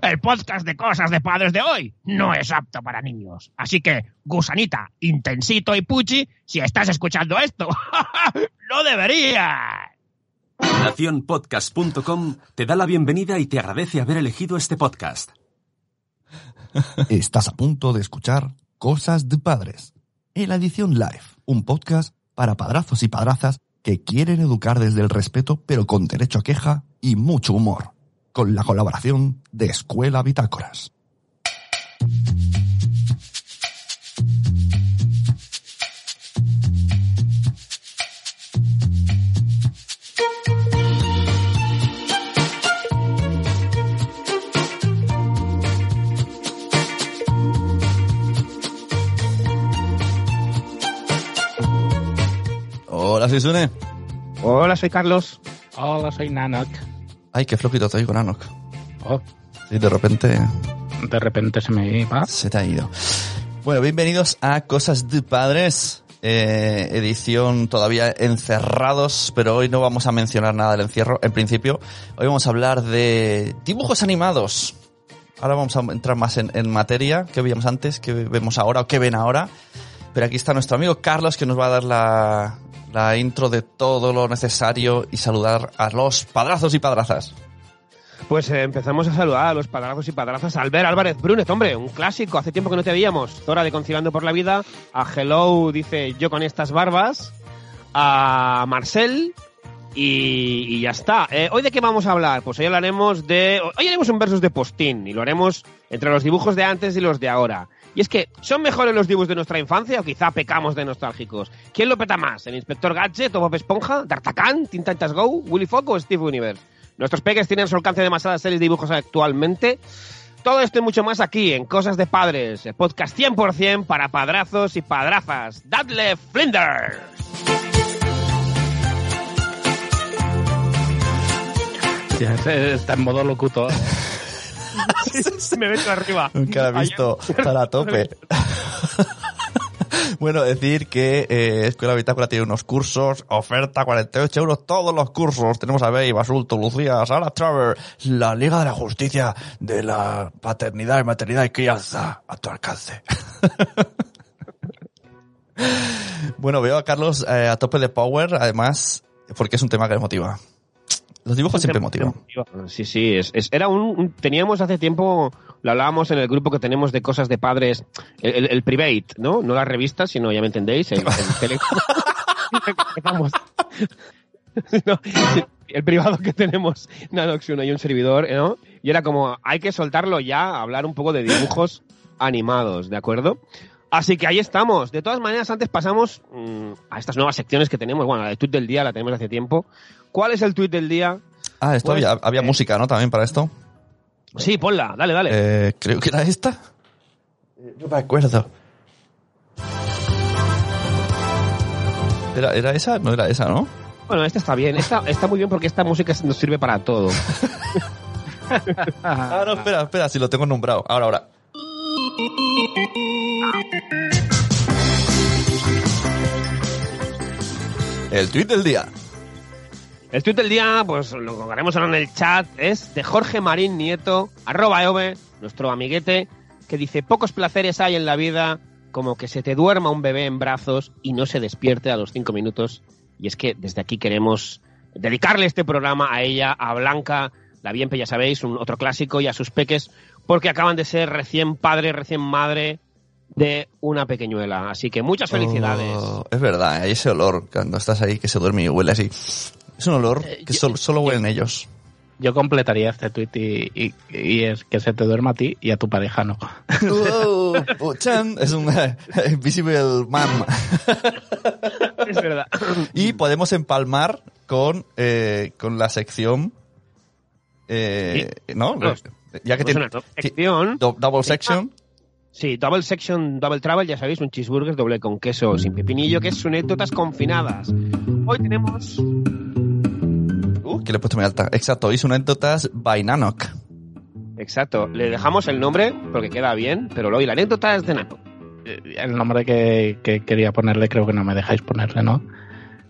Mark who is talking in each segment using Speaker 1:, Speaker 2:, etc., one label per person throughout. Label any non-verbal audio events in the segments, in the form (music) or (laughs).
Speaker 1: El podcast de cosas de padres de hoy no es apto para niños. Así que, gusanita, intensito y puchi, si estás escuchando esto, (laughs) no deberías.
Speaker 2: Nacionpodcast.com te da la bienvenida y te agradece haber elegido este podcast.
Speaker 3: Estás a punto de escuchar Cosas de Padres, en la edición live, un podcast para padrazos y padrazas que quieren educar desde el respeto pero con derecho a queja y mucho humor, con la colaboración de Escuela Bitácoras. Hola, soy Sune.
Speaker 1: Hola, soy Carlos.
Speaker 4: Hola, soy Nanok.
Speaker 3: Ay, qué flojito te oigo, Nanok.
Speaker 4: Oh,
Speaker 3: Sí, de repente
Speaker 4: de repente se me va.
Speaker 3: se te ha ido. Bueno, bienvenidos a Cosas de Padres, eh, edición todavía encerrados, pero hoy no vamos a mencionar nada del encierro. En principio, hoy vamos a hablar de dibujos animados. Ahora vamos a entrar más en, en materia, que veíamos antes, que vemos ahora o que ven ahora. Pero aquí está nuestro amigo Carlos que nos va a dar la, la intro de todo lo necesario y saludar a los padrazos y padrazas.
Speaker 1: Pues eh, empezamos a saludar a los padrazos y padrazas. Albert Álvarez Brunet, hombre, un clásico. Hace tiempo que no te veíamos. Hora de Conciliando por la Vida. A Hello dice yo con estas barbas. A Marcel. Y, y ya está. Eh, ¿Hoy de qué vamos a hablar? Pues hoy hablaremos de... Hoy haremos un versus de postín. Y lo haremos entre los dibujos de antes y los de ahora. Y es que, ¿son mejores los dibujos de nuestra infancia o quizá pecamos de nostálgicos? ¿Quién lo peta más? ¿El Inspector Gadget o Bob Esponja? ¿D'Artagnan? ¿Teen Titans Go? ¿Willy Fogg o Steve Universe? Nuestros peques tienen a su alcance demasiadas series de dibujos actualmente. Todo esto y mucho más aquí en Cosas de Padres, el podcast 100% para padrazos y padrazas. ¡Dadle Flinders! (laughs)
Speaker 4: Está en modo locutor.
Speaker 1: Me meto arriba.
Speaker 3: Nunca la he visto estar a tope. (laughs) bueno, decir que eh, Escuela Bitácora tiene unos cursos, oferta 48 euros todos los cursos. Tenemos a Bey, Basulto, Lucía, Sara Traver, la Liga de la Justicia de la Paternidad y Maternidad y Crianza a tu alcance. (laughs) bueno, veo a Carlos eh, a tope de power, además, porque es un tema que le motiva. Los dibujos siempre motivan.
Speaker 1: Sí, sí, es, es- era un, Teníamos hace tiempo, lo hablábamos en el grupo que tenemos de cosas de padres, el, el- el private, ¿no? No la revista, sino, ya me entendéis, el, el. (laughs) (laughs) No, el privado que tenemos, Nanox uno y un servidor, ¿no? Y era como, hay que soltarlo ya, hablar un poco de dibujos (laughs) animados, ¿de acuerdo? Así que ahí estamos. De todas maneras, antes pasamos mm, a estas nuevas secciones que tenemos. Bueno, la de tweet del día la tenemos hace tiempo. ¿Cuál es el tweet del día?
Speaker 3: Ah, esto
Speaker 1: Pues,
Speaker 3: había, había
Speaker 1: eh,
Speaker 3: música, ¿no? También para esto.
Speaker 1: Sí, ponla, dale, dale.
Speaker 3: Eh, creo que era esta. No me acuerdo. ¿Era, ¿Era esa? No era esa, ¿no?
Speaker 1: Bueno, esta está bien. Esta está muy bien porque esta música nos sirve para todo. (laughs)
Speaker 3: Ah, no, espera, espera, si lo tengo nombrado. Ahora, ahora. El tweet del día.
Speaker 1: El tweet del día, pues lo que haremos ahora en el chat, es de Jorge Marín Nieto, arroba eove, nuestro amiguete, que dice, pocos placeres hay en la vida como que se te duerma un bebé en brazos y no se despierte a los cinco minutos. Y es que desde aquí queremos dedicarle este programa a ella, a Blanca, la Bienpe, ya sabéis, un otro clásico, y a sus peques, porque acaban de ser recién padre, recién madre de una pequeñuela. Así que muchas felicidades.
Speaker 3: Oh, es verdad, hay ese olor cuando estás ahí que se duerme y huele así. Es un olor
Speaker 4: Eh,
Speaker 3: que
Speaker 4: yo-
Speaker 3: solo, solo huelen ellos.
Speaker 4: Yo completaría este tweet y, y- y es que se te duerma a ti y a tu pareja no.
Speaker 3: Oh, (laughs) (laughs) oh, chan, es un eh, Invisible Man.
Speaker 1: es verdad.
Speaker 3: Y podemos empalmar con, eh, con la sección Eh, ¿No?
Speaker 1: No,
Speaker 3: ya que
Speaker 1: no es
Speaker 3: tiene
Speaker 1: una sección.
Speaker 3: do- double section.
Speaker 1: Sí, Double Section, Double Travel, ya sabéis, un cheeseburger doble con queso sin pepinillo, que es sus anécdotas confinadas. Hoy tenemos...
Speaker 3: Uh, que le he puesto muy alta. Exacto, hizo anécdotas by Nanok.
Speaker 1: Exacto, le dejamos el nombre porque queda bien, pero hoy la anécdota es de Nano.
Speaker 4: Eh, El nombre que, que quería ponerle creo que no me dejáis ponerle, ¿no?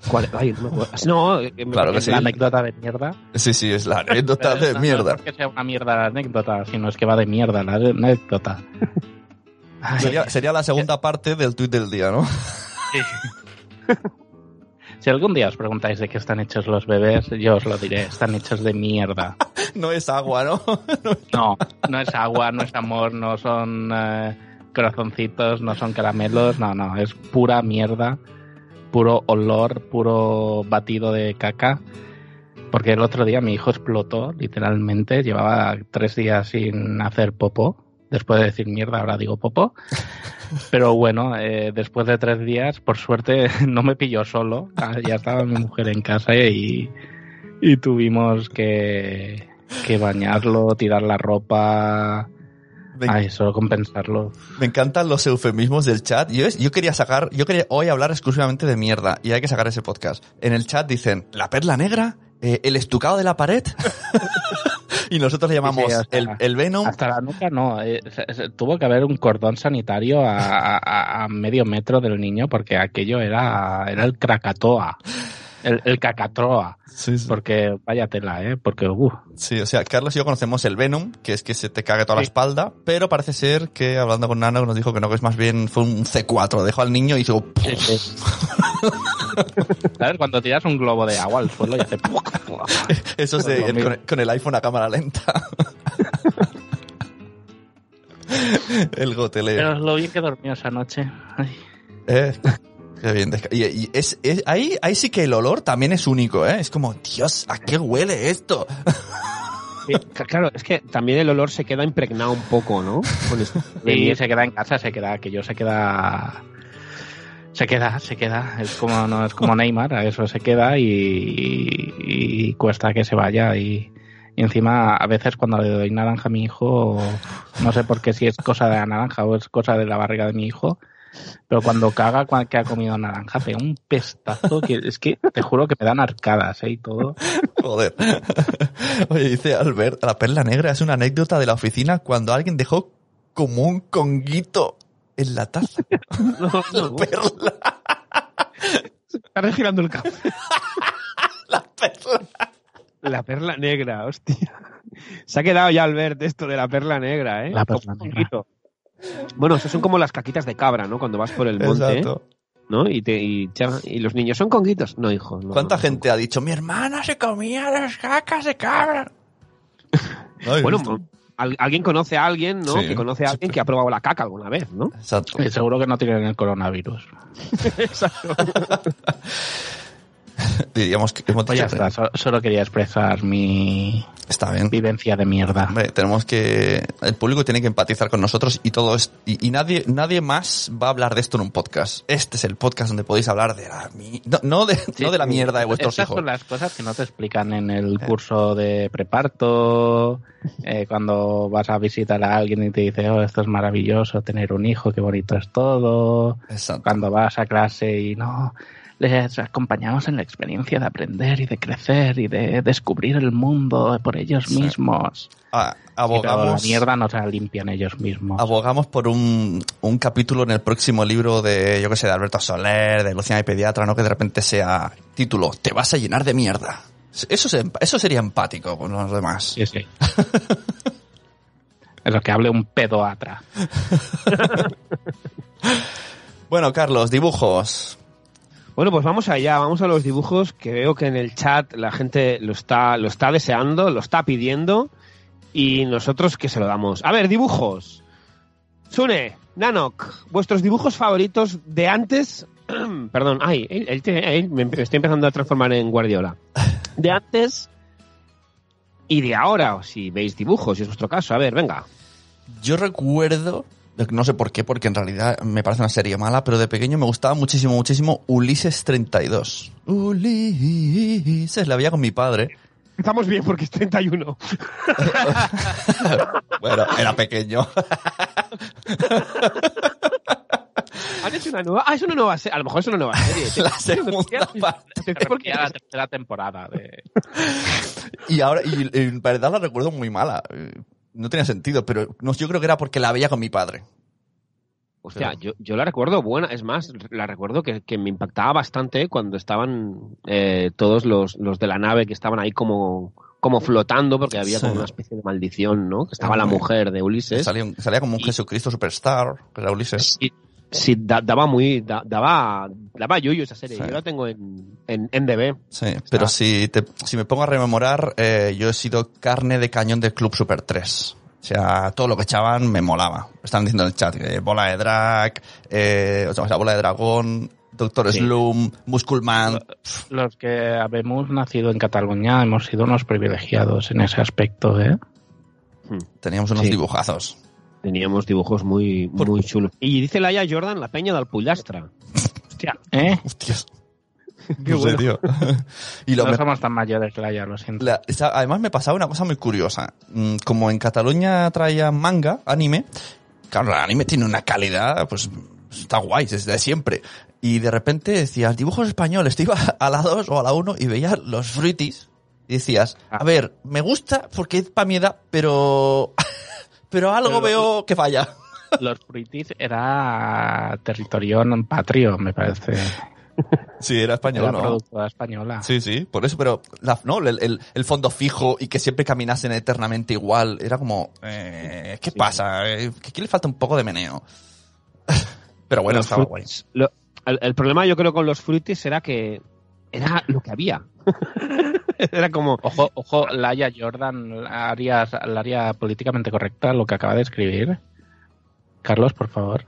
Speaker 1: ¿Cuál? Ay, no, me acuerdo. no, eh,
Speaker 3: Claro que
Speaker 4: Es
Speaker 3: sí.
Speaker 4: la anécdota de mierda.
Speaker 3: Sí, sí, es la anécdota de
Speaker 4: no-
Speaker 3: mierda.
Speaker 4: No es porque sea una mierda la anécdota, sino es que va de mierda la anécdota. Ay,
Speaker 3: Sería, sería la segunda parte del tuit del día, ¿no?
Speaker 4: Si algún día os preguntáis de qué están hechos los bebés, yo os lo diré, están hechos de mierda. (laughs)
Speaker 3: No es agua, ¿no? (laughs)
Speaker 4: No, no es agua, no es amor, no son eh, corazoncitos, no son caramelos, no, no, es pura mierda, puro olor, puro batido de caca. Porque el otro día mi hijo explotó, literalmente, llevaba tres días sin hacer popó. Después de decir mierda, ahora digo popó. (laughs) Pero bueno, eh, después de tres días, por suerte, (laughs) no me pilló solo. Ya estaba mi mujer en casa y, y tuvimos que, que bañarlo, tirar la ropa.
Speaker 3: Me,
Speaker 4: Ay, solo compensarlo.
Speaker 3: me encantan los eufemismos del chat. Yo, yo quería sacar, yo quería hoy hablar exclusivamente de mierda y hay que sacar ese podcast. En el chat dicen, la perla negra, Eh, el estucado de la pared. (laughs) y nosotros le llamamos
Speaker 4: Sí, sí, hasta-
Speaker 3: el, el Venom.
Speaker 4: Hasta la nuca no. eh, se- se- tuvo que haber un cordón sanitario a, a- a- a medio metro del niño porque aquello era, era el Krakatoa. El, el cacatroa.
Speaker 3: Sí, sí.
Speaker 4: Porque vaya tela, ¿eh? Porque, uh,
Speaker 3: Sí, o sea, Carlos y yo conocemos el Venom, que es que se te cague toda la espalda, pero parece ser que hablando con Nano nos dijo que no, que es más bien fue un C4, dejó al niño y hizo...
Speaker 4: ¿Sabes? Cuando tiras un globo de agua al suelo y hace...
Speaker 3: Eso es de ir
Speaker 4: mismo.
Speaker 3: con, con el iPhone a cámara lenta. (laughs) el goteleo.
Speaker 4: Pero lo bien que dormió esa noche. Ay.
Speaker 3: Eh, qué bien. desca- Y, y es, es- ahí, ahí sí que el olor también es único, ¿eh? Es como, Dios, ¿a qué huele esto? (laughs)
Speaker 1: Sí, claro, es que también el olor se queda impregnado un poco, ¿no?
Speaker 4: Y (laughs) se queda en casa, se queda, que yo se queda. Se queda, se queda. Es como, no, es como Neymar, a eso se queda y, y- y cuesta que se vaya. Y, y encima, a veces cuando le doy naranja a mi hijo, no sé por qué si es cosa de la naranja o es cosa de la barriga de mi hijo, pero cuando caga que ha comido naranja, pega un pestazo que es que te juro que me dan arcadas, ¿eh? Y todo.
Speaker 3: Joder. Oye, dice Albert, la perla negra es una anécdota de la oficina cuando alguien dejó como un conguito en la taza. (laughs)
Speaker 1: No,
Speaker 3: La perla,
Speaker 1: está regirando el café. (laughs)
Speaker 3: la perla.
Speaker 1: La perla negra, hostia. Se ha quedado ya Albert esto de la perla negra, ¿eh?
Speaker 4: La perla negra.
Speaker 1: Bueno, eso son como las caquitas de cabra, ¿no? Cuando vas por el monte,
Speaker 3: Exacto.
Speaker 1: ¿no? Y, te, y, y los niños son conguitos. No, hijo. no,
Speaker 3: ¿Cuánta
Speaker 1: no,
Speaker 3: gente ha dicho, mi hermana se comía las cacas de cabra? (laughs) ¿No habéis
Speaker 1: Bueno,
Speaker 3: visto?
Speaker 1: al- alguien conoce a alguien, ¿no?
Speaker 3: Sí.
Speaker 1: que conoce a alguien que ha probado la caca alguna vez, ¿no?
Speaker 3: Exacto.
Speaker 4: Y seguro que no tienen el coronavirus. (laughs) (laughs)
Speaker 1: Exacto. (laughs)
Speaker 3: Diríamos que hemos
Speaker 4: Pues ya está, so- solo quería expresar mi
Speaker 3: Está bien.
Speaker 4: vivencia de mierda.
Speaker 3: Hombre, tenemos que. El público tiene que empatizar con nosotros y todo es. Y, y nadie, nadie más va a hablar de esto en un podcast. Este es el podcast donde podéis hablar de la. No, no de, no de la mierda de vuestros
Speaker 4: Estas
Speaker 3: hijos.
Speaker 4: son las cosas que no te explican en el curso de preparto, eh, cuando vas a visitar a alguien y te dice, oh, esto es maravilloso, tener un hijo, qué bonito es todo.
Speaker 3: Exacto.
Speaker 4: Cuando vas a clase y no, les acompañamos en la experiencia de aprender y de crecer y de descubrir el mundo por ellos
Speaker 3: Sí.
Speaker 4: mismos.
Speaker 3: Ah,
Speaker 4: Sí, pero la
Speaker 3: abogamos.
Speaker 4: mierda no se la limpian ellos mismos.
Speaker 3: Abogamos por un, un capítulo en el próximo libro de, yo que sé, de Alberto Soler, de Luciana y Pediatra, ¿no? Que de repente sea título, te vas a llenar de mierda. Eso, eso sería empático con los demás.
Speaker 4: Sí, sí. (laughs) es lo que hable un pedoatra. (laughs)
Speaker 3: Bueno, Carlos, dibujos.
Speaker 1: Bueno, pues vamos allá, vamos a los dibujos que veo que en el chat la gente lo está, lo está deseando, lo está pidiendo y nosotros que se lo damos. A ver, dibujos. Sune, Nanok, vuestros dibujos favoritos de antes. (clears throat) Perdón, ay, él, él me estoy empezando a transformar en Guardiola. De antes y de ahora, si veis dibujos, si es vuestro caso. A ver, venga.
Speaker 3: Yo recuerdo, no sé por qué, porque en realidad me parece una serie mala, pero de pequeño me gustaba muchísimo, muchísimo Ulises 32. Ulises, la veía con mi padre.
Speaker 1: Estamos bien porque es 31. (laughs)
Speaker 3: bueno, era pequeño. (laughs)
Speaker 1: ¿Han hecho una nueva? Ah, es una nueva serie. A lo mejor es una nueva serie. (laughs)
Speaker 3: La segunda parte.
Speaker 1: Porque
Speaker 4: Ya la tercera temporada de...
Speaker 3: Y ahora, y en verdad la recuerdo muy mala. No tenía sentido, pero no, yo creo que era porque la veía con mi padre.
Speaker 1: Hostia, yo, yo la recuerdo buena. Es más, la recuerdo que, que me impactaba bastante cuando estaban eh, todos los, los de la nave que estaban ahí como, como flotando porque había
Speaker 3: Sí.
Speaker 1: como una especie de maldición, ¿no? Que estaba la mujer de Ulises.
Speaker 3: Salía, como un
Speaker 1: Y-
Speaker 3: Jesucristo Superstar, que era Ulises.
Speaker 1: Sí, sí, da- daba muy, da- daba, daba yuyu esa serie.
Speaker 3: Sí.
Speaker 1: Yo la tengo en, en, en DB.
Speaker 3: Sí, pero si, te- si me pongo a rememorar, eh, yo he sido carne de cañón del Club Super 3. O sea, todo lo que echaban me molaba. Están diciendo en el chat que bola de drag, eh, o sea, bola de dragón, Doctor
Speaker 1: Sí.
Speaker 3: Slum, Musculman.
Speaker 4: Los que habemos nacido en Cataluña hemos sido unos privilegiados en ese aspecto, ¿eh?
Speaker 3: Teníamos unos
Speaker 1: Sí.
Speaker 3: dibujazos.
Speaker 1: Teníamos dibujos muy, muy chulos. Y dice Laia Jordan, la peña del Pollastra. Hostia,
Speaker 4: ¿Eh?
Speaker 3: Hostias.
Speaker 1: Qué
Speaker 3: No sé,
Speaker 1: bueno.
Speaker 3: tío. (laughs) y lo
Speaker 4: no
Speaker 3: me-
Speaker 4: somos tan mayores, Laia, lo siento.
Speaker 3: la- esa- además me pasaba una cosa muy curiosa. Mm, Como en Cataluña traía manga, anime, claro, el anime tiene una calidad, pues está guay, desde siempre. Y de repente decías, dibujos españoles, (laughs) te ibas a la 2 o a la 1 y veías los fruitis y decías, a ver, me gusta porque es para mi edad, pero, (laughs) pero algo
Speaker 4: Pero-
Speaker 3: veo que falla.
Speaker 4: Los fruitis era territorio non patrio, me parece.
Speaker 3: Sí, era
Speaker 4: Era
Speaker 3: español, ¿no?
Speaker 4: productora española.
Speaker 3: Sí, sí, por eso, pero la- no, el, el- el fondo fijo y que siempre caminasen eternamente igual, era como, eh, ¿qué pasa? Eh, que aquí le falta un poco de meneo. (laughs) Pero bueno,
Speaker 1: Los
Speaker 3: estaba guay.
Speaker 1: Lo- el, el problema yo creo con los fruitis era que era lo que había. (laughs) era como,
Speaker 4: Ojo, ojo, Laia Jordan, la área, la área políticamente correcta, lo que acaba de escribir. Carlos, por favor.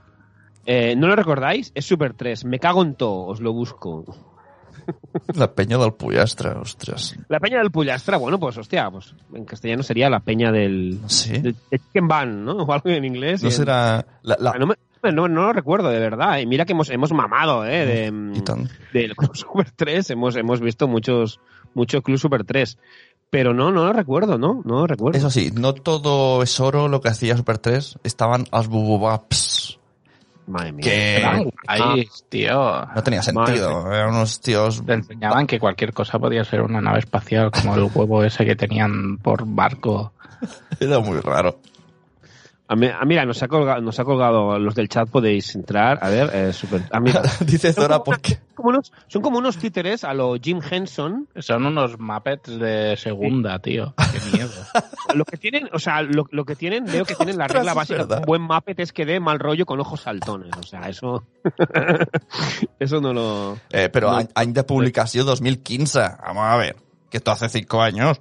Speaker 1: eh, ¿no lo recordáis? Es Super 3, me cago en todo, os lo busco.
Speaker 3: La peña del Puyastra, ostras.
Speaker 1: La peña del Pullastra, bueno, pues hostia, pues en castellano sería la peña del...
Speaker 3: Sí.
Speaker 1: Chicken Van, ¿no? O algo en inglés.
Speaker 3: No será la, la-
Speaker 1: Ah, No, me- no, no lo recuerdo, de verdad. Y mira que hemos, hemos mamado, ¿eh? De,
Speaker 3: y tan- (laughs)
Speaker 1: Super 3. Hemos, hemos visto muchos, mucho Club Super 3. Pero no, no lo recuerdo, ¿no? No lo recuerdo.
Speaker 3: Eso sí, no todo es oro lo que hacía Super 3, estaban los bububaps.
Speaker 1: Madre mía.
Speaker 3: Que
Speaker 4: guays, tío.
Speaker 3: no tenía sentido, eran unos tíos...
Speaker 4: Te enseñaban que cualquier cosa podía ser una nave espacial, como el huevo ese que tenían por barco. (laughs)
Speaker 3: Era muy raro.
Speaker 1: Ah, mi- ah, mira, nos ha, colgado, nos ha colgado los del chat, podéis entrar. A ver, eh, super. ah, mira. (laughs)
Speaker 3: Dice Zora, ¿por qué?
Speaker 1: Como unos- son como unos títeres a lo Jim Henson.
Speaker 4: Son unos Muppets de segunda, tío. (laughs) Qué miedo.
Speaker 1: Lo que tienen, o sea, lo, lo que tienen, veo que tienen la regla básica un buen Muppet es que dé mal rollo con ojos saltones. O sea, eso. (laughs) eso no lo.
Speaker 3: Eh, pero
Speaker 1: No.
Speaker 3: any de publicació 2015. Vamos a ver. Que esto hace cinco años.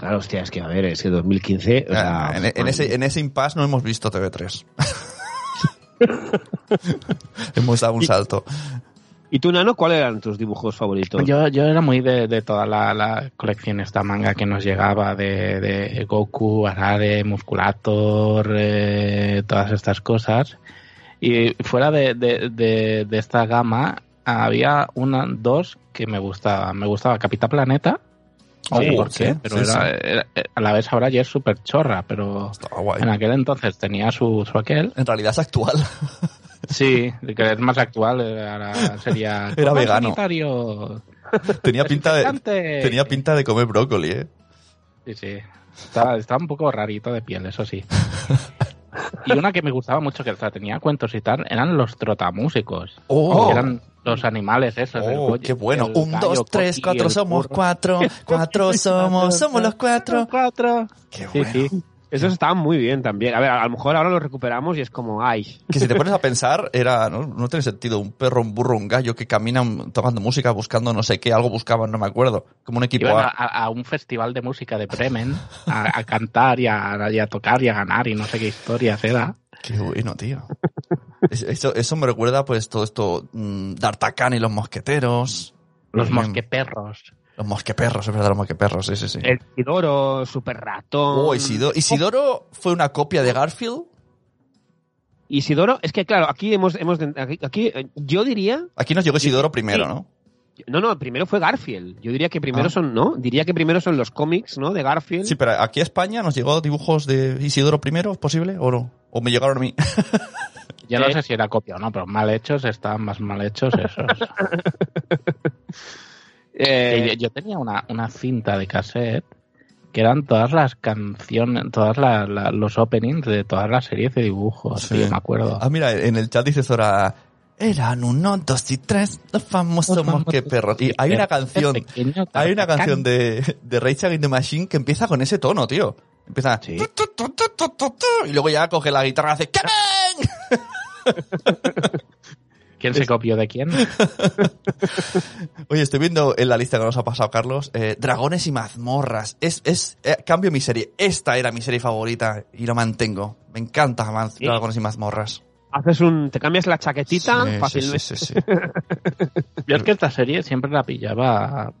Speaker 1: Claro, hostia, es que a ver, es que 2015. o sea,
Speaker 3: Ah, en, ese, en ese impasse no hemos visto TV3. (laughs) hemos dado un salto.
Speaker 1: ¿Y tú, Nano, cuáles eran tus dibujos favoritos?
Speaker 4: Yo, yo era muy de, de toda la, la colección esta manga que nos llegaba de, de Goku, Arare, Musculator, eh, todas estas cosas. Y fuera de, de, de, de esta gama había una, dos que me gustaban. Me gustaba Capitán Planeta.
Speaker 3: Oh,
Speaker 4: por qué,
Speaker 3: sí,
Speaker 4: pero
Speaker 3: sí,
Speaker 4: era,
Speaker 3: sí.
Speaker 4: era- a la vez ahora ya es súper chorra, pero
Speaker 3: guay.
Speaker 4: en aquel entonces tenía su, su aquel.
Speaker 3: En realidad es actual. (laughs)
Speaker 4: Sí, que es más actual, eh, ahora sería... (laughs)
Speaker 3: Era
Speaker 4: "Coma
Speaker 3: vegano".
Speaker 4: sanitario,
Speaker 3: tenía pinta de,
Speaker 4: desinfectante".
Speaker 3: tenía pinta de comer brócoli, eh.
Speaker 4: Sí, sí. Estaba, estaba un poco rarito de piel, eso sí. (laughs) Y una que me gustaba mucho, que tenía cuentos y tal, eran los trotamúsicos.
Speaker 3: Oh.
Speaker 4: Eran los animales esos.
Speaker 3: Oh, qué bueno.
Speaker 4: el
Speaker 3: Un,
Speaker 4: gallo,
Speaker 3: dos, tres, cuatro, somos cuatro. (laughs) Cuatro somos, somos los cuatro.
Speaker 4: Cuatro.
Speaker 3: Qué
Speaker 4: Sí,
Speaker 3: bueno.
Speaker 4: sí.
Speaker 1: Esos estaban muy bien también. A ver, a lo mejor ahora los recuperamos y es como, ay.
Speaker 3: Que si te pones a (laughs) pensar, era, no, no tiene sentido, un perro, un burro, un gallo que caminan tocando música, buscando no sé qué, algo buscaban, no me acuerdo. Como un equipo
Speaker 4: Iban a,
Speaker 3: A.
Speaker 4: un festival de música de Bremen a, a cantar y a, y a tocar y a ganar y no sé qué historias era.
Speaker 3: Qué bueno, tío. Es- Eso, eso me recuerda, pues, todo esto, mm, D'Artagnan y los mosqueteros.
Speaker 4: Los mosqueperros.
Speaker 3: Los mosqueperros, es verdad, los mosqueperros, sí, sí, sí.
Speaker 1: El Isidoro, Super Ratón.
Speaker 3: Oh, Isidoro. Isidoro fue una copia de Garfield.
Speaker 1: Isidoro, es que claro, aquí hemos, hemos aquí, aquí, eh, yo diría,
Speaker 3: Aquí nos llegó Isidoro primero,
Speaker 1: Sí.
Speaker 3: ¿no?
Speaker 1: No, no, primero fue Garfield. Yo diría que primero
Speaker 3: Ah.
Speaker 1: son, ¿no? Diría que primero son los cómics, ¿no? De Garfield.
Speaker 3: Sí, pero aquí a España nos llegó dibujos de Isidoro primero, ¿es posible? ¿O no? ¿O me llegaron a mí? (laughs)
Speaker 4: Yo no
Speaker 1: Eh.
Speaker 4: sé si era copia o no, pero mal hechos están más mal hechos esos. (laughs)
Speaker 1: Eh,
Speaker 4: Que yo, yo tenía una, una cinta de cassette que eran todas las canciones, todas la- la- los openings de todas las series de dibujos,
Speaker 3: Sí.
Speaker 4: me acuerdo.
Speaker 3: Ah, mira, en el chat dice Zora, eran uno, dos y tres, los famosos mosqueperros. Y hay una canción,
Speaker 4: Pequeño
Speaker 3: hay una canción de, de Rage Against the Machine que empieza con ese tono, tío. Empieza,
Speaker 1: Sí.
Speaker 3: tu, tu, tu, y luego ya coge la guitarra y hace, ¡Kevin! (laughs)
Speaker 4: ¿Quién se copió de quién? (laughs)
Speaker 3: Oye, estoy viendo en la lista que nos ha pasado Carlos, eh, Dragones y mazmorras. Es, es, eh, cambio mi serie. Esta era mi serie favorita y lo mantengo. Me encanta
Speaker 1: Sí.
Speaker 3: Dragones y mazmorras.
Speaker 1: haces un, te cambias la chaquetita
Speaker 3: Sí, sí,
Speaker 1: fácilmente.
Speaker 3: sí, sí, sí. (laughs)
Speaker 4: Yo es que esta serie siempre la pillaba.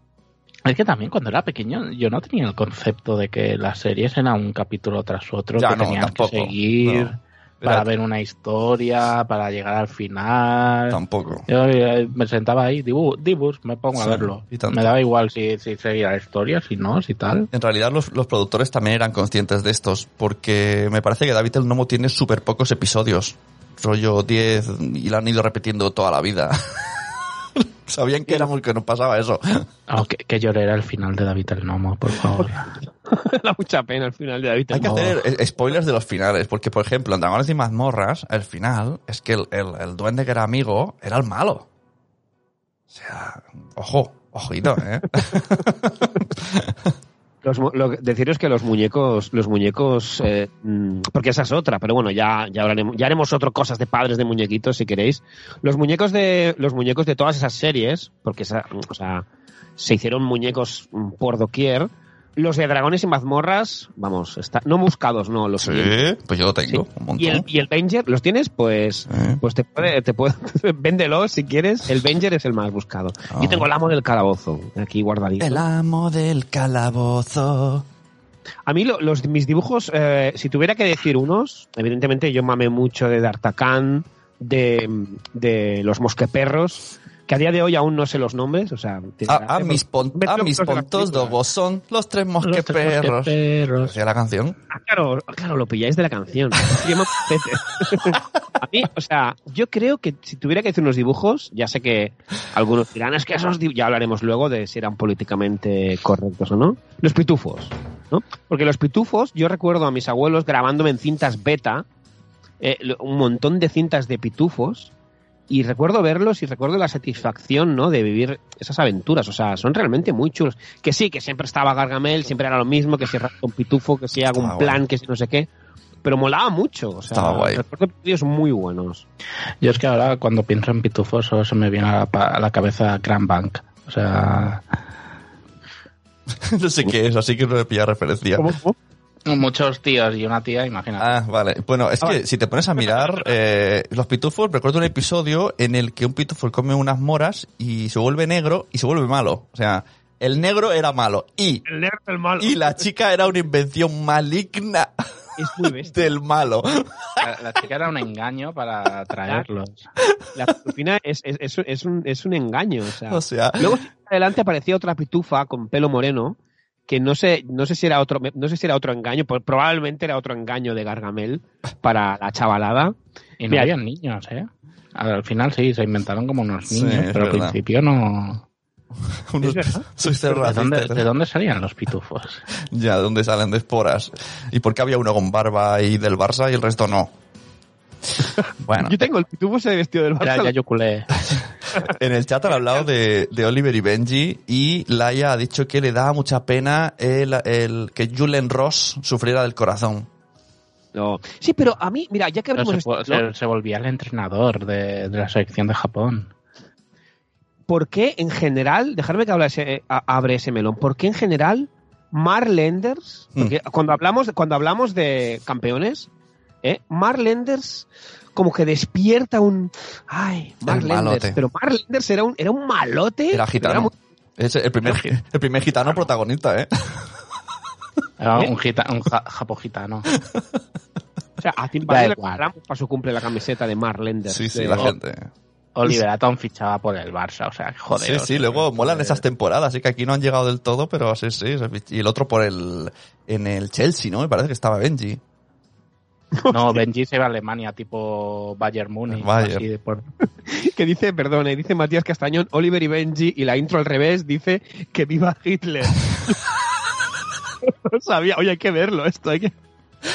Speaker 4: Es que también cuando era pequeño yo no tenía el concepto de que las series eran un capítulo tras otro,
Speaker 3: Ya,
Speaker 4: que
Speaker 3: no,
Speaker 4: tenías
Speaker 3: tampoco,
Speaker 4: que seguir
Speaker 3: no.
Speaker 4: Para ver una historia, para llegar al final.
Speaker 3: Tampoco.
Speaker 4: Yo eh, me sentaba ahí, dibu- dibus, me pongo
Speaker 3: Sí,
Speaker 4: a verlo. Me daba igual si, si seguía la historia, si no, si tal.
Speaker 3: En realidad los, los productores también eran conscientes de estos, porque me parece que David el Nomo tiene súper pocos episodios. Rollo 10 y lo han ido repitiendo toda la vida. (laughs) (laughs) Sabían que éramos que nos pasaba eso.
Speaker 4: Oh, que, que lloré era el final de David el Nomo, por favor. (laughs)
Speaker 1: da mucha pena al final de David.
Speaker 3: Hay que
Speaker 1: el
Speaker 3: hacer spoilers de los finales, porque por ejemplo en Dragones y Mazmorras, el final es que el, el- el duende que era amigo era el malo. O sea, ojo, ojito, ¿eh? (laughs)
Speaker 1: Los lo deciros que los muñecos, los muñecos, eh, mm, porque esa es otra, pero bueno, ya, ya ya haremos otro cosas de padres de muñequitos si queréis. Los muñecos de, los muñecos de todas esas series, porque esa, o sea, se hicieron muñecos mm, por doquier. Los de dragones y mazmorras, vamos, está, no buscados, no, los siguientes.
Speaker 3: pues yo lo tengo,
Speaker 1: Sí.
Speaker 3: un montón.
Speaker 1: Y el, y el Venger, ¿los tienes? Pues,
Speaker 3: Eh.
Speaker 1: pues te puede, te puede, (laughs) véndelo si quieres. El Venger es el más buscado.
Speaker 3: Ah.
Speaker 1: Yo tengo el amo del calabozo aquí guardadito.
Speaker 3: El amo del calabozo.
Speaker 1: A mí lo- los, mis dibujos, eh, si tuviera que decir unos, evidentemente yo mamé mucho de D'Artagnan, de, de los mosqueperros, que a día de hoy aún no sé los nombres, o sea...
Speaker 3: A, mis, pon- a pontos dogos son los tres mosqueperros. Decía la canción.
Speaker 1: Ah, claro, claro, lo pilláis de la canción. (laughs) A mí, o sea, yo creo que si tuviera que hacer unos dibujos, ya sé que algunos dirán, es que esos dibujos, ya hablaremos luego de si eran políticamente correctos o no. Los pitufos, ¿no? Porque los pitufos, yo recuerdo a mis abuelos grabándome en cintas beta, eh, un montón de cintas de pitufos, y recuerdo verlos y recuerdo la satisfacción, ¿no? De vivir esas aventuras. O sea, son realmente muy chulos. Que sí, que siempre estaba Gargamel, siempre era lo mismo, que si un pitufo, que si hago un plan, que si no sé qué. Pero molaba mucho. O sea,
Speaker 3: Estaba guay.
Speaker 1: recuerdo episodios muy buenos.
Speaker 4: Yo es que ahora cuando pienso en pitufos solo se me viene a la, pa- a la cabeza Grand Bank. O sea, (laughs)
Speaker 3: no sé qué es, así que no me pilla referencia.
Speaker 4: Muchos tíos y una tía, imagínate.
Speaker 3: Ah, vale. Bueno, es que si te pones a mirar (laughs) eh, los pitufos, recuerdo un episodio en el que un pitufo come unas moras y se vuelve negro y se vuelve malo. O sea, el negro era malo y,
Speaker 1: El nerd del malo.
Speaker 3: y la chica era una invención maligna
Speaker 1: Es muy (laughs) bestia.
Speaker 3: del malo.
Speaker 4: La, la chica era un engaño para atraerlos.
Speaker 1: La pitufina es, es, es, es un, es un engaño. O sea,
Speaker 3: O sea,
Speaker 1: Luego adelante aparecía otra pitufa con pelo moreno que no sé, no sé si era otro, no sé si era otro engaño, pues probablemente era otro engaño de Gargamel para la chavalada.
Speaker 4: Y no
Speaker 1: Mira,
Speaker 4: habían niños, ¿eh? Al final sí, se inventaron como unos niños, pero al principio no... (laughs)
Speaker 3: unos, sois
Speaker 4: ¿De dónde,
Speaker 3: racistas.
Speaker 4: ¿De dónde salían los pitufos? (laughs)
Speaker 3: Ya, ¿de dónde salen de esporas? ¿Y por qué había uno con barba y del Barça y el resto no? (laughs) Bueno,
Speaker 1: Yo tengo el pitufo ese vestido del
Speaker 4: Ya,
Speaker 1: Barça.
Speaker 4: ya yo culé.
Speaker 3: En el chat han hablado de, de Oliver y Benji y Laia ha dicho que le daba mucha pena el, el que Julen Ross sufriera del corazón.
Speaker 1: No. Sí, pero a mí, mira, ya que abrimos
Speaker 4: se,
Speaker 1: este
Speaker 4: se- se volvía el entrenador de, de la selección de Japón.
Speaker 1: ¿por qué en general, dejarme que hable ese- a- abre ese melón, ¿por qué en general Mark Lenders,
Speaker 3: Mm.
Speaker 1: porque cuando hablamos, cuando hablamos de campeones, ¿eh? Mark Lenders como que despierta un ay, Mark Lenders,
Speaker 3: malote.
Speaker 1: pero Mark Lenders era un era un malote,
Speaker 3: Era gitano.
Speaker 1: muy-
Speaker 3: Es el primer, el primer gitano protagonista, ¿eh?
Speaker 4: Era
Speaker 1: ¿Eh?
Speaker 4: un, gita, un ja- japo gitano.
Speaker 1: o sea, a Tim
Speaker 4: Da
Speaker 1: Butler le para su cumple la camiseta de Mark Lenders.
Speaker 3: Sí, sí,
Speaker 1: de-
Speaker 3: la gente.
Speaker 4: Oliver Atom fichaba por el Barça, o sea, joder.
Speaker 3: sí, sí, luego molan
Speaker 4: joder.
Speaker 3: esas temporadas, así que aquí no han llegado del todo, pero sí, sí. Y el otro por el, en el Chelsea, ¿no? Me parece que estaba Benji. (laughs)
Speaker 4: No, Benji se va a Alemania, tipo Bayern Múnich.
Speaker 3: Bayern.
Speaker 4: así de por- (laughs)
Speaker 1: Que dice, perdón, eh, dice Matías Castañón, Oliver y Benji, y la intro al revés dice que viva Hitler. (laughs) no sabía, oye, hay que verlo esto, hay que...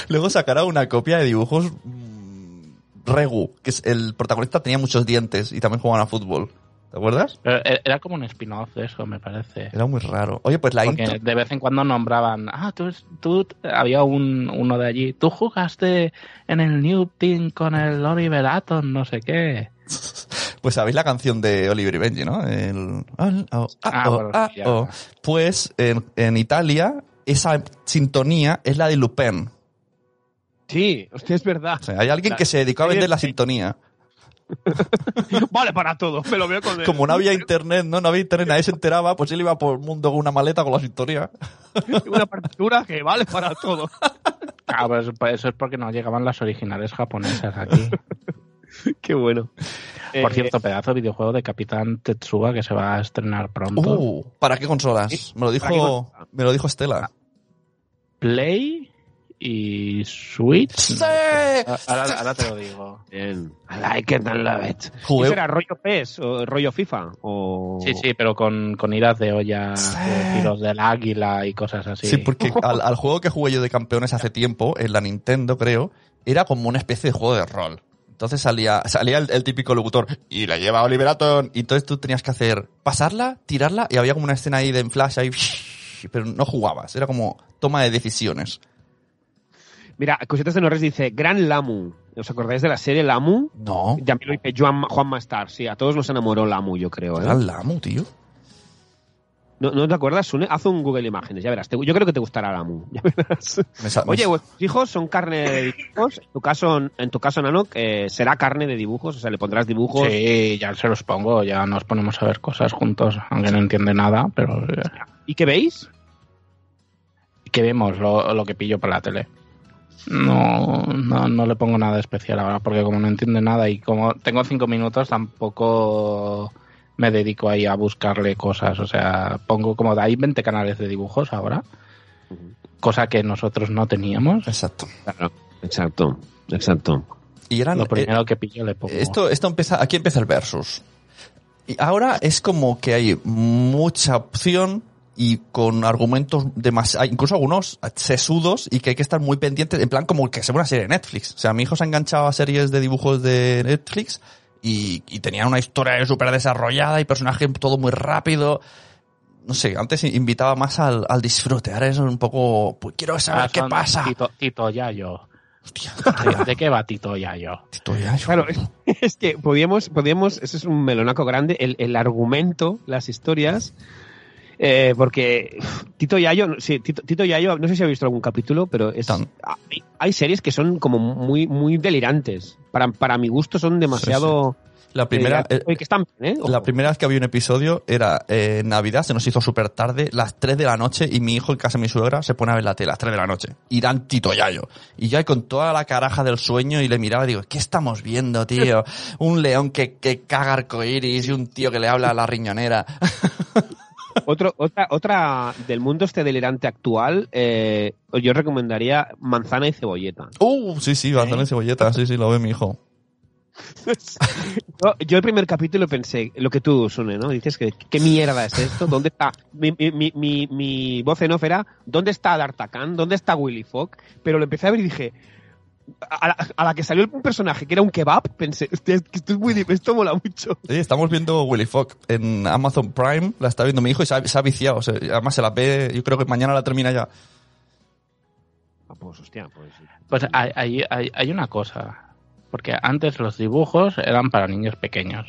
Speaker 3: Luego sacará una copia de dibujos mm, Regu, que es el protagonista tenía muchos dientes y también jugaban a fútbol. ¿Te acuerdas?
Speaker 4: Pero e- era como un spin-off de eso, me parece.
Speaker 3: Era muy raro. Oye, pues la
Speaker 4: Porque
Speaker 3: intro...
Speaker 4: de vez en cuando nombraban, ah, tú, tú había un, uno de allí, tú jugaste en el New Team con el Oliver Atom, no sé qué. (laughs)
Speaker 3: Pues sabéis la canción de Oliver y Benji, ¿no? El... ah, oh, ah,
Speaker 4: Ah,
Speaker 3: oh,
Speaker 4: bueno,
Speaker 3: ah, oh. Pues en, en Italia esa sintonía es la de Lupin.
Speaker 1: Sí, hostia, es verdad.
Speaker 3: O sea, hay alguien que se dedicó a vender la sintonía. (laughs)
Speaker 1: Vale para todo, me lo veo con él.
Speaker 3: Como no había internet, ¿no? No había internet, nadie se enteraba, pues él iba por el mundo con una maleta con la sintonía. (laughs)
Speaker 1: Una partitura que vale para todo. (laughs)
Speaker 4: Ah, pues, pues eso es porque no llegaban las originales japonesas aquí.
Speaker 1: Qué bueno.
Speaker 4: Por
Speaker 1: Eh,
Speaker 4: cierto, pedazo de videojuego de Capitán Tetsuga que se va a estrenar pronto.
Speaker 3: Uh, ¿Para qué consolas? Me lo
Speaker 1: ¿Para qué
Speaker 3: dijo,
Speaker 1: consola?
Speaker 3: me lo dijo Estela.
Speaker 4: Play y Switch. Ahora, ahora te lo digo.
Speaker 1: Bien. I like it, I love it.
Speaker 3: Jugué-
Speaker 1: ¿Eso era rollo PES o rollo FIFA? O...
Speaker 4: Sí, sí, pero con, con iras de olla,
Speaker 3: Sí.
Speaker 4: de tiros del águila y cosas así.
Speaker 3: Sí, porque (laughs) al, al juego que jugué yo de campeones hace tiempo, en la Nintendo creo, era como una especie de juego de rol. Entonces salía, salía el, el típico locutor y la lleva Oliver Atom. Y entonces tú tenías que hacer pasarla, tirarla y había como una escena ahí de en flash ahí, (laughs) pero no jugabas. Era como toma de decisiones.
Speaker 1: Mira, Cositas de Norres dice, Gran Lamu. ¿Os acordáis de la serie Lamu?
Speaker 3: No.
Speaker 1: Ya me lo dice Juan, Juan Mastar. Sí, a todos nos enamoró Lamu, yo creo. ¿eh?
Speaker 3: El Lamu, tío.
Speaker 1: ¿No, ¿No te acuerdas, Sune? Haz un Google Imágenes, ya verás. Te- yo creo que te gustará Lamu. (laughs) Ya verás.
Speaker 3: Me sa- me-
Speaker 1: Oye, vuestros hijos son carne de dibujos. En tu caso, en tu caso Nano, eh, será carne de dibujos. O sea, le pondrás dibujos.
Speaker 4: Sí, ya se los pongo, ya nos ponemos a ver cosas juntos, aunque no entiende nada, pero
Speaker 1: ¿Y qué veis?
Speaker 4: que vemos lo, lo que pillo para la tele. No, no, no le pongo nada especial ahora, porque como no entiende nada y como tengo cinco minutos, tampoco me dedico ahí a buscarle cosas. O sea, pongo como hay 20 canales de dibujos ahora, cosa que nosotros no teníamos.
Speaker 3: Exacto.
Speaker 1: Claro. Exacto, exacto.
Speaker 3: Y eran,
Speaker 4: Lo
Speaker 3: eh,
Speaker 4: primero que pillo le pongo.
Speaker 3: Esto, esto empieza, aquí empieza el versus. Y ahora es como que hay mucha opción y con argumentos demasiado, incluso algunos sesudos y que hay que estar muy pendientes, en plan como que sea una serie de Netflix. O sea, mi hijo se ha enganchado a series de dibujos de Netflix y, y tenía una historia súper desarrollada y personaje todo muy rápido. No sé, antes invitaba más al, al disfrute, ahora es un poco, pues quiero saber
Speaker 4: Ah,
Speaker 3: qué pasa.
Speaker 4: Tito, Tito Yayo.
Speaker 3: Hostia,
Speaker 4: ¿De, (laughs) de qué va Tito Yayo?
Speaker 3: Tito Yayo.
Speaker 1: Claro, es, es que podíamos, podíamos, eso es un melonaco grande, el, el argumento, las historias, eh, porque Tito Yayo, sí, Tito, Tito Yayo, no sé si ha visto algún capítulo, pero es, hay, hay series que son como muy, muy delirantes. Para, para mi gusto son demasiado...
Speaker 3: La primera,
Speaker 1: eh,
Speaker 3: eh,
Speaker 1: que están ¿eh?
Speaker 3: La primera vez que había un episodio era eh, Navidad, se nos hizo súper tarde, las 3 de la noche, y mi hijo en casa de mi suegra se pone a ver la tele a las 3 de la noche. Irán Tito Yayo. Y yo ahí con toda la caraja del sueño y le miraba y digo, ¿qué estamos viendo, tío? (laughs) Un león que, que caga arcoiris y un tío que le habla a la riñonera. (laughs)
Speaker 1: Otro, otra, otra del mundo este delirante actual, eh, yo recomendaría Manzana y Cebolleta.
Speaker 3: Uh, sí, sí, manzana y cebolleta, sí, sí, lo ve mi hijo. (laughs)
Speaker 1: Yo, yo el primer capítulo pensé, lo que tú, Sune, ¿no? Dices que, ¿qué mierda es esto? ¿Dónde está? Mi, mi, mi, voz en off era, ¿dónde está D'Artagnan? ¿Dónde está Willy Fogg? Pero lo empecé a ver y dije, a la, a la que salió un personaje que era un kebab, pensé, "Hostia, es que esto, es muy, esto mola mucho.
Speaker 3: Sí, estamos viendo Willy Fogg en Amazon Prime, la está viendo mi hijo y se ha, se ha viciado. o sea, además se la ve, yo creo que mañana la termina ya.
Speaker 1: Ah, pues, hostia, pues...
Speaker 4: Pues hay, hay, hay, hay una cosa. Porque antes los dibujos eran para niños pequeños.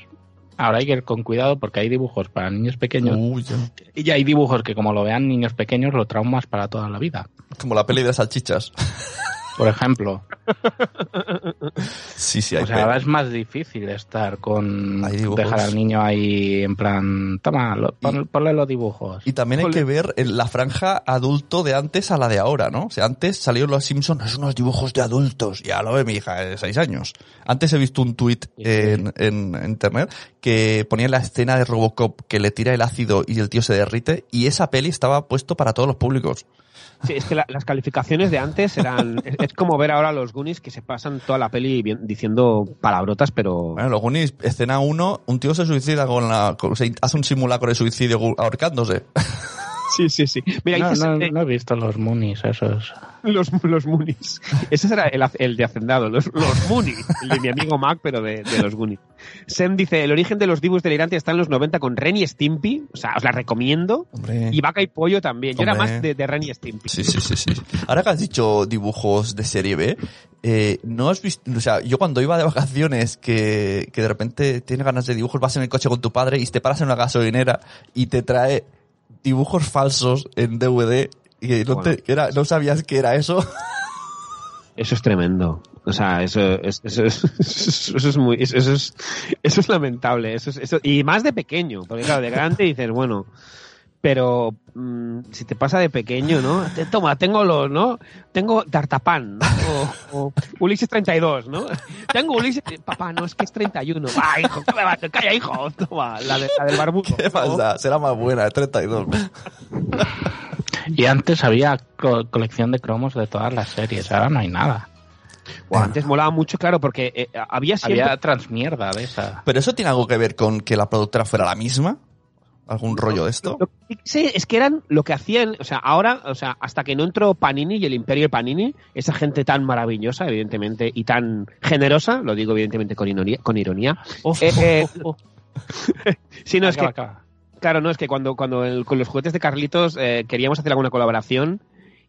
Speaker 4: Ahora hay que ir con cuidado porque hay dibujos para niños pequeños
Speaker 3: Uy, ya.
Speaker 4: y hay dibujos que como lo vean niños pequeños lo traumas para toda la vida.
Speaker 3: Como la peli de las salchichas. (laughs)
Speaker 4: por ejemplo. (laughs)
Speaker 3: Sí, sí, hay
Speaker 4: O sea, ahora es más difícil estar con dejar al niño ahí en plan, toma, lo- pon- ponle los dibujos.
Speaker 3: Y también hay que ver en la franja adulto de antes a la de ahora, ¿no? O sea, antes salieron los Simpsons, es unos dibujos de adultos. Ya lo ve mi hija de seis años. Antes he visto un tuit en, en- en internet que ponía la escena de Robocop que le tira el ácido y el tío se derrite y esa peli estaba puesto para todos los públicos.
Speaker 1: Sí, es que la- las calificaciones de antes eran. es, como ver ahora los Goonies que se pasan toda la peli diciendo palabrotas, pero.
Speaker 3: Bueno, los Goonies, escena 1, un tío se suicida con la... se hace un simulacro de suicidio ahorcándose. (laughs)
Speaker 1: Sí, sí, sí. Mira,
Speaker 4: no,
Speaker 1: dices,
Speaker 4: no- no he visto los Moonies, esos.
Speaker 1: los, los Moonies. Ese era el, el de Hacendado, los, los Moonies. El de mi amigo Mac, pero de, de los Goonies. Sem dice: el origen de los dibujos delirantes está en los 90 con Ren y Stimpy. O sea, os la recomiendo.
Speaker 3: Hombre.
Speaker 1: Y Vaca y Pollo también. Yo era
Speaker 3: Hombre.
Speaker 1: más de, de Ren y Stimpy.
Speaker 3: Sí, sí, sí, sí. Ahora que has dicho dibujos de serie B, eh, no has visto, o sea, yo cuando iba de vacaciones que, que de repente tienes ganas de dibujos, vas en el coche con tu padre y te paras en una gasolinera y te trae dibujos falsos en DVD y que no,
Speaker 1: Bueno.
Speaker 3: te- era, no sabías que era eso.
Speaker 1: Eso es tremendo. O sea, eso es, eso es, (laughs) eso es muy, eso es, eso es lamentable. Eso es, eso, y más de pequeño, porque claro, de grande dices, bueno, pero mm, si te pasa de pequeño, ¿no? Toma, tengo los, ¿no? Tengo D'Artapán, ¿no? O, o Ulises 32, ¿no? Tengo Ulises, papá, no, es que es 31. Ah, hijo, ¿qué me va a hacer? Calla, hijo, toma, la, de- la del barbudo.
Speaker 3: ¿Qué
Speaker 1: ¿no?
Speaker 3: pasa? Será más buena, de 32.
Speaker 4: Y antes había co- colección de cromos de todas las series, ahora no hay nada.
Speaker 1: Buah, antes molaba mucho, claro, porque eh, había siempre...
Speaker 4: Había transmierda de esa.
Speaker 3: ¿Pero eso tiene algo que ver con que la productora fuera la misma? ¿Algún rollo de esto?
Speaker 1: Lo sí es que eran lo que hacían, o sea, ahora, o sea, hasta que no entró Panini y el Imperio de Panini, esa gente tan maravillosa, evidentemente, y tan generosa, lo digo evidentemente con ironía, con ironía.
Speaker 4: Uf,
Speaker 1: Eh,
Speaker 4: uf,
Speaker 1: eh,
Speaker 4: uf, (laughs) uf.
Speaker 1: Sí, no, es que, claro, no, es que cuando, cuando el- con los juguetes de Carlitos eh, queríamos hacer alguna colaboración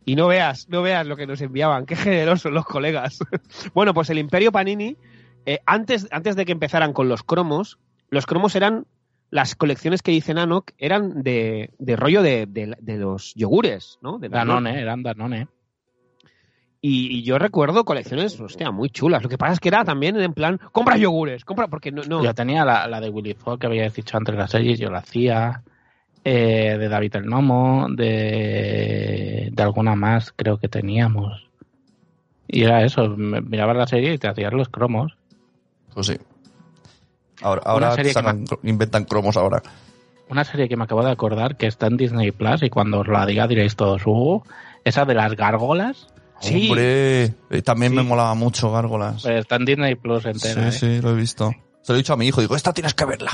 Speaker 1: y no veas, no veas lo que nos enviaban, qué generosos los colegas. (laughs) bueno, pues el Imperio Panini, eh, antes, antes de que empezaran con los cromos, los cromos eran las colecciones que dice Nanoc eran de, de rollo de, de- de los yogures, ¿no? De
Speaker 4: Danone, eran Danone.
Speaker 1: Y, y yo recuerdo colecciones, hostia, muy chulas. Lo que pasa es que era también en plan, compra yogures, compra, porque no, no.
Speaker 4: Yo tenía la, la de Willy Fogg que habías dicho antes de las series, yo la hacía. eh, de David el Nomo, de, de alguna más creo que teníamos. Y era eso, mirabas la serie y te hacías los cromos.
Speaker 3: Pues sí. Ahora, inventan cromos ahora.
Speaker 4: Una serie que me acabo de acordar que está en Disney Plus y cuando os la diga diréis todos, uh, esa de las gárgolas,
Speaker 1: Sí.
Speaker 3: Hombre, eh, también
Speaker 1: Sí.
Speaker 3: me molaba mucho Gárgolas.
Speaker 4: pues está en Disney Plus entera.
Speaker 3: sí,
Speaker 4: ¿eh?
Speaker 3: sí, lo he visto. Se lo he dicho a mi hijo, digo, esta tienes que verla.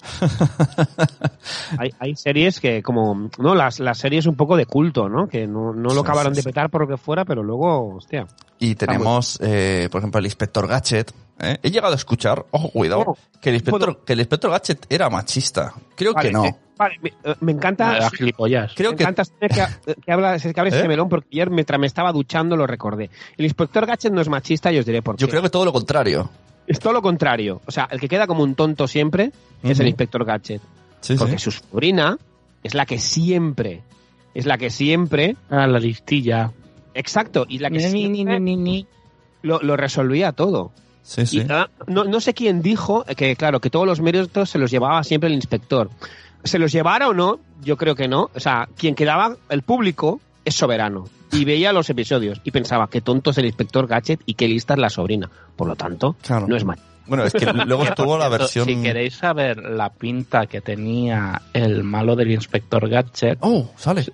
Speaker 3: (laughs)
Speaker 1: Hay, hay series que, como, no, las, las series un poco de culto, ¿no? Que no, no
Speaker 3: Sí,
Speaker 1: lo acabaron
Speaker 3: sí,
Speaker 1: de
Speaker 3: sí.
Speaker 1: petar por lo que fuera, pero luego, hostia.
Speaker 3: Y tenemos, eh, por ejemplo, el Inspector Gadget. ¿Eh? He llegado a escuchar, ojo, cuidado,
Speaker 1: Oh,
Speaker 3: que, el Inspector, que el Inspector Gadget era machista. Creo
Speaker 1: Vale,
Speaker 3: que no.
Speaker 1: eh, vale, me, eh, me encanta.
Speaker 4: Era gilipollas.
Speaker 3: Creo
Speaker 1: me
Speaker 3: que
Speaker 1: encanta que, que, habla, que
Speaker 3: ¿Eh?
Speaker 1: este melón porque ayer mientras me estaba duchando lo recordé. El inspector Gadget no es machista y os diré por qué.
Speaker 3: yo creo que todo lo contrario.
Speaker 1: Es todo lo contrario. O sea, el que queda como un tonto siempre es el inspector Gadget.
Speaker 3: Sí,
Speaker 1: Porque
Speaker 3: sí.
Speaker 1: su sobrina es la que siempre, es la que siempre,
Speaker 4: Ah, la listilla.
Speaker 1: exacto, y la que
Speaker 4: Ni, ni,
Speaker 1: siempre
Speaker 4: ni, ni, ni.
Speaker 1: lo, lo resolvía todo.
Speaker 3: Sí, sí.
Speaker 1: Y, ah, no, no sé quién dijo que, claro, que todos los méritos se los llevaba siempre el inspector. ¿Se los llevara o no? Yo creo que no. O sea, quien quedaba, el público, es soberano. Y veía los episodios y pensaba, qué tonto es el inspector Gadget y qué lista es la sobrina. Por lo tanto,
Speaker 3: Claro.
Speaker 1: no es mal.
Speaker 3: Bueno, es que (laughs) luego estuvo la versión...
Speaker 4: Si queréis saber la pinta que tenía el malo del inspector Gadget,
Speaker 3: Oh, sale.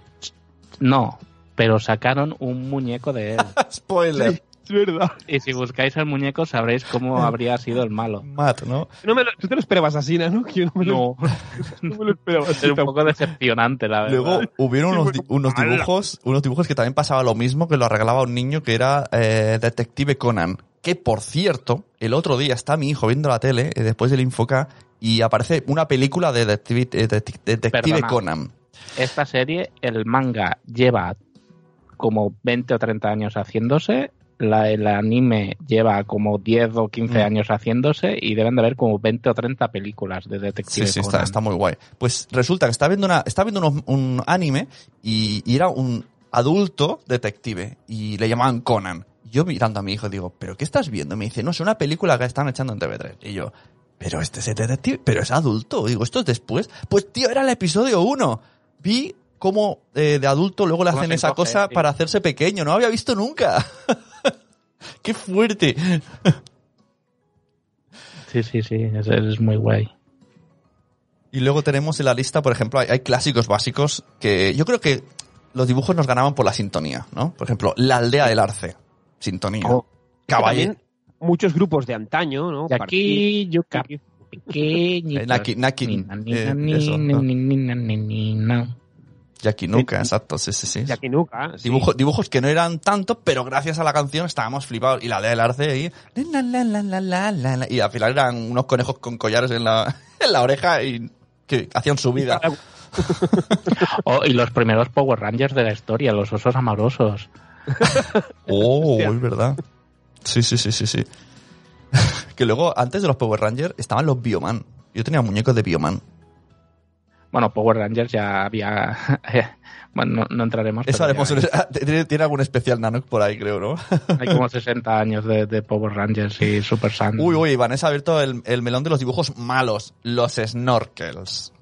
Speaker 4: no, pero sacaron un muñeco de él. (laughs)
Speaker 3: Spoiler.
Speaker 1: Es verdad.
Speaker 4: Y si buscáis el muñeco sabréis cómo habría sido el malo.
Speaker 3: Matt, ¿no?
Speaker 1: No me lo, tú te lo esperabas así, ¿no? Yo no me lo,
Speaker 4: No, (laughs)
Speaker 1: no me lo esperaba así.
Speaker 4: es un poco decepcionante, la verdad.
Speaker 3: Luego hubieron unos, dibujos, unos dibujos que también pasaba lo mismo, que lo arreglaba un niño que era eh, Detective Conan. Que por cierto, el otro día está mi hijo viendo la tele, eh, después del Infoca, y aparece una película de Detective, eh, Detective. Conan.
Speaker 4: Esta serie, el manga lleva como 20 o 30 años haciéndose, la, el anime lleva como 10 o 15
Speaker 3: Mm.
Speaker 4: años haciéndose y deben de haber como 20 o 30 películas de
Speaker 3: Sí,
Speaker 4: Detective
Speaker 3: sí, está,
Speaker 4: Conan.
Speaker 3: está muy guay. Pues resulta que está viendo, una, está viendo unos- un anime y, y era un adulto detective y le llamaban Conan. Yo mirando a mi hijo digo, ¿pero qué estás viendo? Me dice, no, es una película que están echando en TV3. Y yo, pero este es el detective, pero es adulto. Digo, ¿esto es después? Pues tío, era el episodio 1. Vi cómo eh, de adulto luego le hacen esa cosa
Speaker 4: sí.
Speaker 3: para hacerse pequeño. No había visto nunca. (laughs) ¡Qué fuerte!
Speaker 4: Sí, sí, sí, es, es muy guay.
Speaker 3: Y luego tenemos en la lista, por ejemplo, hay, hay clásicos básicos que yo creo que los dibujos nos ganaban por la sintonía, ¿no? Por ejemplo, La aldea del arce. Sintonía.
Speaker 1: Oh.
Speaker 3: Caballero.
Speaker 1: Muchos grupos de antaño, ¿no?
Speaker 4: Y aquí, yuca, pequeñito.
Speaker 3: Eh, Naki- Naki, eh, eso, ¿no? Yakinuka, exacto, sí, sí, sí.
Speaker 1: Yakinuka. sí.
Speaker 3: Dibujo- dibujos que no eran tanto, pero gracias a la canción estábamos flipados. Y la aldea del arce ahí. la, la, la, la, la, la, la, y al final eran unos conejos con collares en la, (laughs) en la oreja y que hacían su vida. (laughs)
Speaker 4: Oh, y los primeros Power Rangers de la historia, los osos amorosos. (laughs)
Speaker 3: Oh,
Speaker 1: Hostia.
Speaker 3: es verdad. Sí, sí, sí, sí, sí. que luego, antes de los Power Rangers, estaban los Bioman. Yo tenía muñecos de Bioman.
Speaker 4: Bueno, Power Rangers ya había... (laughs) bueno, no, no entraremos.
Speaker 3: Eso
Speaker 4: pero
Speaker 3: haremos
Speaker 4: ya
Speaker 3: un- (laughs) tiene, tiene algún especial Nanook por ahí, creo, ¿no? (laughs)
Speaker 4: Hay como 60 años de, de Power Rangers y Super Saiyan.
Speaker 3: Uy, uy, Vanessa ha abierto el, el melón de los dibujos malos. Los snorkels.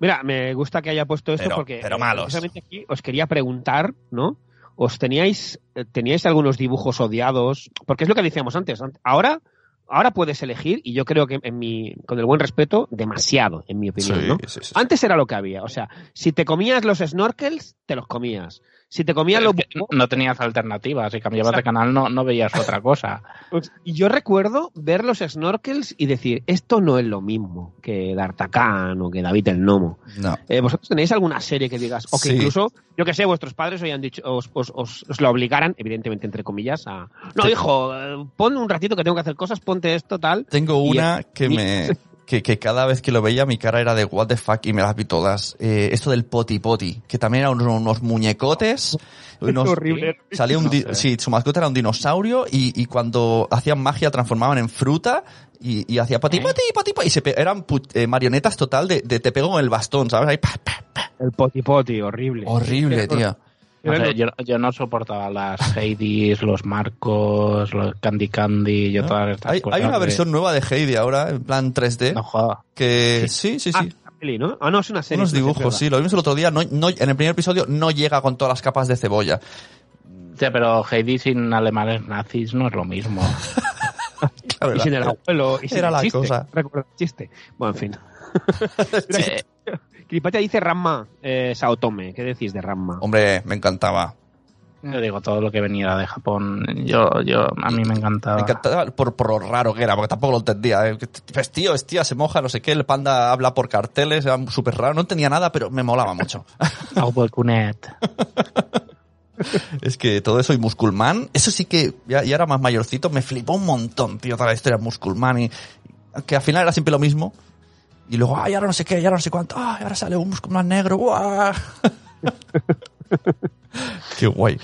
Speaker 1: Mira, me gusta que haya puesto esto
Speaker 3: Pero-
Speaker 1: porque
Speaker 3: pero
Speaker 1: eh,
Speaker 3: malos.
Speaker 1: precisamente aquí os quería preguntar, ¿no? ¿Os teníais, eh, teníais algunos dibujos odiados? Porque es lo que decíamos antes. ant- Ahora, ahora puedes elegir, y yo creo que en mi, con el buen respeto, demasiado, en mi opinión, ¿no?
Speaker 3: sí, sí.
Speaker 1: Antes era lo que había. O sea, si te comías los snorkels, te los comías. Si te comías los
Speaker 4: que no tenías alternativas. Si cambiabas de canal no, no veías otra cosa. (laughs)
Speaker 1: Pues, Y yo recuerdo ver los snorkels y decir, esto no es lo mismo que D'Artagnan o que David el Gnomo.
Speaker 3: No.
Speaker 1: Eh, ¿Vosotros tenéis alguna serie que digas, o que
Speaker 3: Sí.
Speaker 1: incluso, yo que sé, vuestros padres os dicho, os, os, os, os la obligaran, evidentemente entre comillas, a, no,
Speaker 3: Sí.
Speaker 1: hijo, eh, pon un ratito que tengo que hacer cosas, ponte esto, tal.
Speaker 3: Tengo
Speaker 1: Y
Speaker 3: una que (laughs)
Speaker 1: y-
Speaker 3: me... Que, que cada vez que lo veía mi cara era de what the fuck y me las vi todas. Eh, esto del poti poti, que también eran unos, unos muñecotes. (laughs) Unos,
Speaker 1: horrible.
Speaker 3: Salía un
Speaker 4: No sé.
Speaker 3: sí, su mascota era un dinosaurio y, y cuando hacían magia transformaban en fruta y, y hacía poti
Speaker 4: ¿Eh?
Speaker 3: poti poti poti y se eran pu- eh, marionetas total de, de te pego con el bastón, ¿sabes? Ahí, pa, pa, pa.
Speaker 1: El poti poti, horrible.
Speaker 3: Horrible, tío.
Speaker 4: No sé, yo, yo no soportaba las Hades, los Marcos, los Candy Candy, yo todas estas
Speaker 3: Hay,
Speaker 4: cosas
Speaker 3: hay una
Speaker 4: de-
Speaker 3: versión nueva de Heidi ahora, en plan 3D,
Speaker 4: No joda.
Speaker 3: que sí, sí, sí.
Speaker 1: Ah, la peli, ¿no? Ah, no, es una serie.
Speaker 3: Unos dibujos, sí, lo vimos el otro día. No, no, en el primer episodio no llega con todas las capas de cebolla.
Speaker 4: Sí, pero Heidi sin alemanes nazis no es lo mismo. (laughs)
Speaker 1: verdad. Y sin el abuelo. Y sin
Speaker 3: Era
Speaker 1: el
Speaker 3: la
Speaker 1: chiste.
Speaker 3: cosa.
Speaker 1: Recuerda el chiste. Bueno, en fin. (laughs)
Speaker 4: Eh,
Speaker 1: Cripatia dice Ramma eh, Saotome. ¿Qué decís de Ramma?
Speaker 3: Hombre, me encantaba.
Speaker 4: yo digo, todo lo que venía de Japón, yo, yo, a mí me encantaba.
Speaker 3: Me encantaba por, por lo raro que era, porque tampoco lo entendía. ¿eh? Es tío, es tía, se moja, no sé qué, el panda habla por carteles, era súper raro, no entendía nada, pero me molaba mucho. (laughs)
Speaker 4: Kunet.
Speaker 3: es que todo eso y Musculman, eso sí que ya, ya era más mayorcito, me flipó un montón, tío, toda la historia de Musculman y que al final era siempre lo mismo. Y luego, ay, ahora no sé qué, ahora no sé cuánto, ay, ahora sale un Musculman negro, ¡guau! (laughs) qué guay.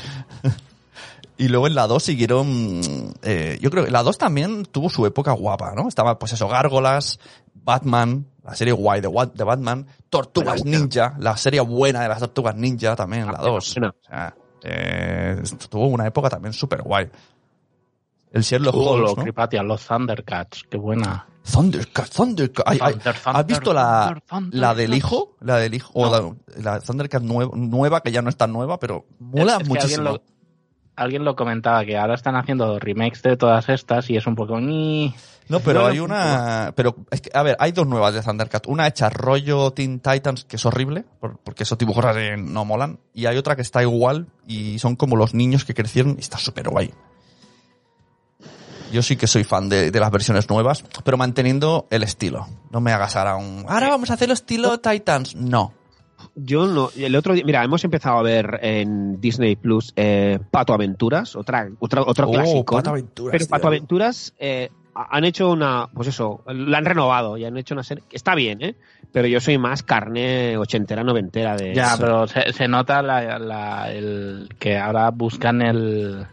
Speaker 3: Y luego en la 2 siguieron, eh, yo creo que la 2 también tuvo su época guapa, ¿no? Estaba, pues eso, Gárgolas, Batman, la serie guay de, de Batman, Tortugas Ninja, la serie buena de las Tortugas Ninja también, la 2.
Speaker 1: buena.
Speaker 3: O sea, eh, tuvo una época también súper guay. El Sherlock Holmes,
Speaker 4: lo
Speaker 3: ¿no?
Speaker 4: Cripatia, los Thundercats, qué buena.
Speaker 3: Thundercat, Thundercat. Ay, ay,
Speaker 4: Thunder,
Speaker 3: ¿Has visto la,
Speaker 4: Thunder,
Speaker 3: la del hijo? La del hijo, o la, la Thundercat nueva, nueva, que ya no es tan nueva, pero mola
Speaker 4: Es- es que
Speaker 3: muchísimo.
Speaker 4: Alguien lo, alguien lo comentaba, que ahora están haciendo remakes de todas estas y es un poco... ni
Speaker 3: No, pero hay una. Pero, es que, a ver, hay dos nuevas de Thundercat. Una hecha rollo Teen Titans, que es horrible, por- porque esos dibujos no molan. Y hay otra que está igual y son como los niños que crecieron y está súper guay. Yo sí que soy fan de, de las versiones nuevas, pero manteniendo el estilo. No me hagas ahora un. Ahora vamos a hacer el estilo Titans. No.
Speaker 1: Yo no. El otro día, mira, hemos empezado a ver en Disney Plus eh, Pato Aventuras, otra, otra, otro
Speaker 3: Oh,
Speaker 1: clásico.
Speaker 3: Pato
Speaker 1: ¿no?
Speaker 3: Aventuras,
Speaker 1: Pero
Speaker 3: tío.
Speaker 1: Pato Aventuras eh, ha- han hecho una, pues eso, la han renovado y han hecho una serie. que Está bien, ¿eh? Pero yo soy más carne ochentera, noventera de.
Speaker 4: Ya, pero se, se nota la, la- el, que ahora buscan el,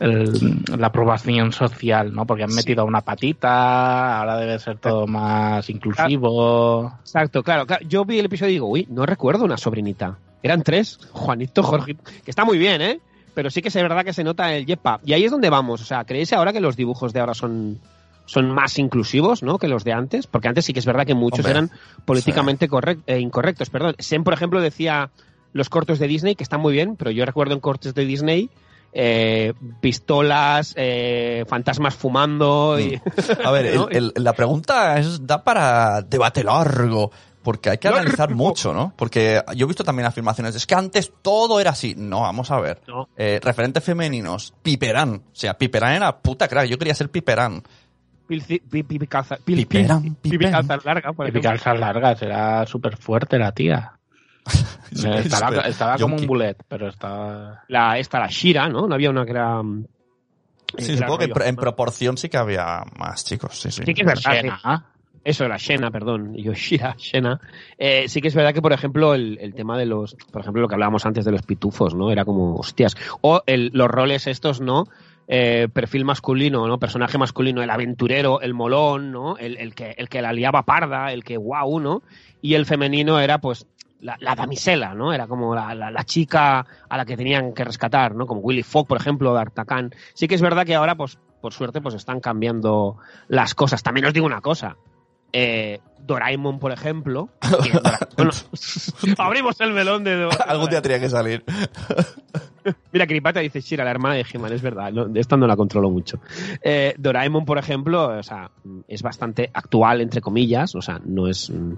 Speaker 4: el- la aprobación social, ¿no? Porque han
Speaker 1: Sí.
Speaker 4: metido una patita, ahora debe ser todo más inclusivo.
Speaker 1: Exacto, claro, claro. Yo vi el episodio y digo, uy, no recuerdo una sobrinita. Eran tres, Juanito, Jorge, que está muy bien, ¿eh? pero sí que es verdad que se nota el jetpack. Y ahí es donde vamos. O sea, ¿creéis ahora que los dibujos de ahora son, son más inclusivos, ¿no? Que los de antes. Porque antes sí que es verdad que muchos
Speaker 3: Hombre,
Speaker 1: eran políticamente eh, incorrectos. Perdón. Sen, por ejemplo, decía los cortos de Disney, que están muy bien, pero yo recuerdo en cortos de Disney eh, pistolas, eh, fantasmas fumando y... (laughs)
Speaker 3: A ver, el-
Speaker 1: ¿no?
Speaker 3: el- la pregunta es, da para debate largo, porque hay que
Speaker 1: Largo.
Speaker 3: analizar mucho, ¿no? Porque yo he visto también afirmaciones, es que antes todo era así. No, vamos a ver.
Speaker 1: No.
Speaker 3: Eh, referentes femeninos, Piperán. O sea, Piperán era puta crack, yo quería ser Piperán.
Speaker 1: Pilci- pi- pi- pi- calza- pil-
Speaker 3: Piperán,
Speaker 1: pil- pi-
Speaker 3: piperán.
Speaker 1: calza larga, por
Speaker 4: Y
Speaker 1: ejemplo.
Speaker 4: calzas largas, era súper fuerte la tía. (laughs) estaba estaba como un bullet, pero estaba...
Speaker 1: La, esta, la Shira, ¿no? No había una que era... mm,
Speaker 3: Sí,
Speaker 1: que era
Speaker 3: supongo que en,
Speaker 1: rollo-
Speaker 3: proporción sí que había más chicos, sí, sí.
Speaker 1: Sí que es verdad. Eso, la Shena, perdón. Yo, (laughs) Shira, Shena. Eh, sí que es verdad que, por ejemplo, el, el tema de los. Por ejemplo, lo que hablábamos antes de los pitufos, ¿no? Era como, hostias. O el- los roles estos, ¿no? Eh, perfil masculino, ¿no? Personaje masculino, el aventurero, el molón, ¿no? El, el que, el que la liaba parda, el que guau, ¿no? Y el femenino era, pues, la, la damisela, ¿no? Era como la, la- la chica a la que tenían que rescatar, ¿no? Como Willy Fogg, por ejemplo, de Artacan. Sí que es verdad que ahora, pues, por suerte, pues están cambiando las cosas. También os digo una cosa. Eh, Doraemon, por ejemplo. (laughs) bueno, (laughs) abrimos el melón de Do-
Speaker 3: Algún día tenía que salir. (laughs)
Speaker 1: Mira, Cripata dice Shira, la hermana de He-Man, es verdad, no, esta no la controlo mucho. Eh, Doraemon, por ejemplo, o sea, es bastante actual, entre comillas, o sea, no es... mm,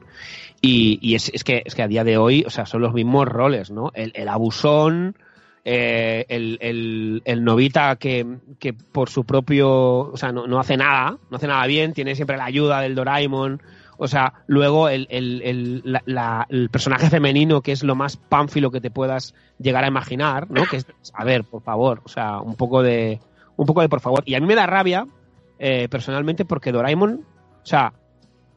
Speaker 1: Y, y es, es que, es que a día de hoy, o sea, son los mismos roles, ¿no? El, el abusón, eh, el, el, el novita que, que por su propio... O sea, no, no hace nada, no hace nada bien, tiene siempre la ayuda del Doraemon... O sea, luego el, el, el, el personaje femenino, que es lo más pánfilo que te puedas llegar a imaginar, ¿no? Que es, a ver, por favor, o sea, un poco de, un poco de por favor. Y a mí me da rabia, eh, personalmente, porque Doraemon, o sea,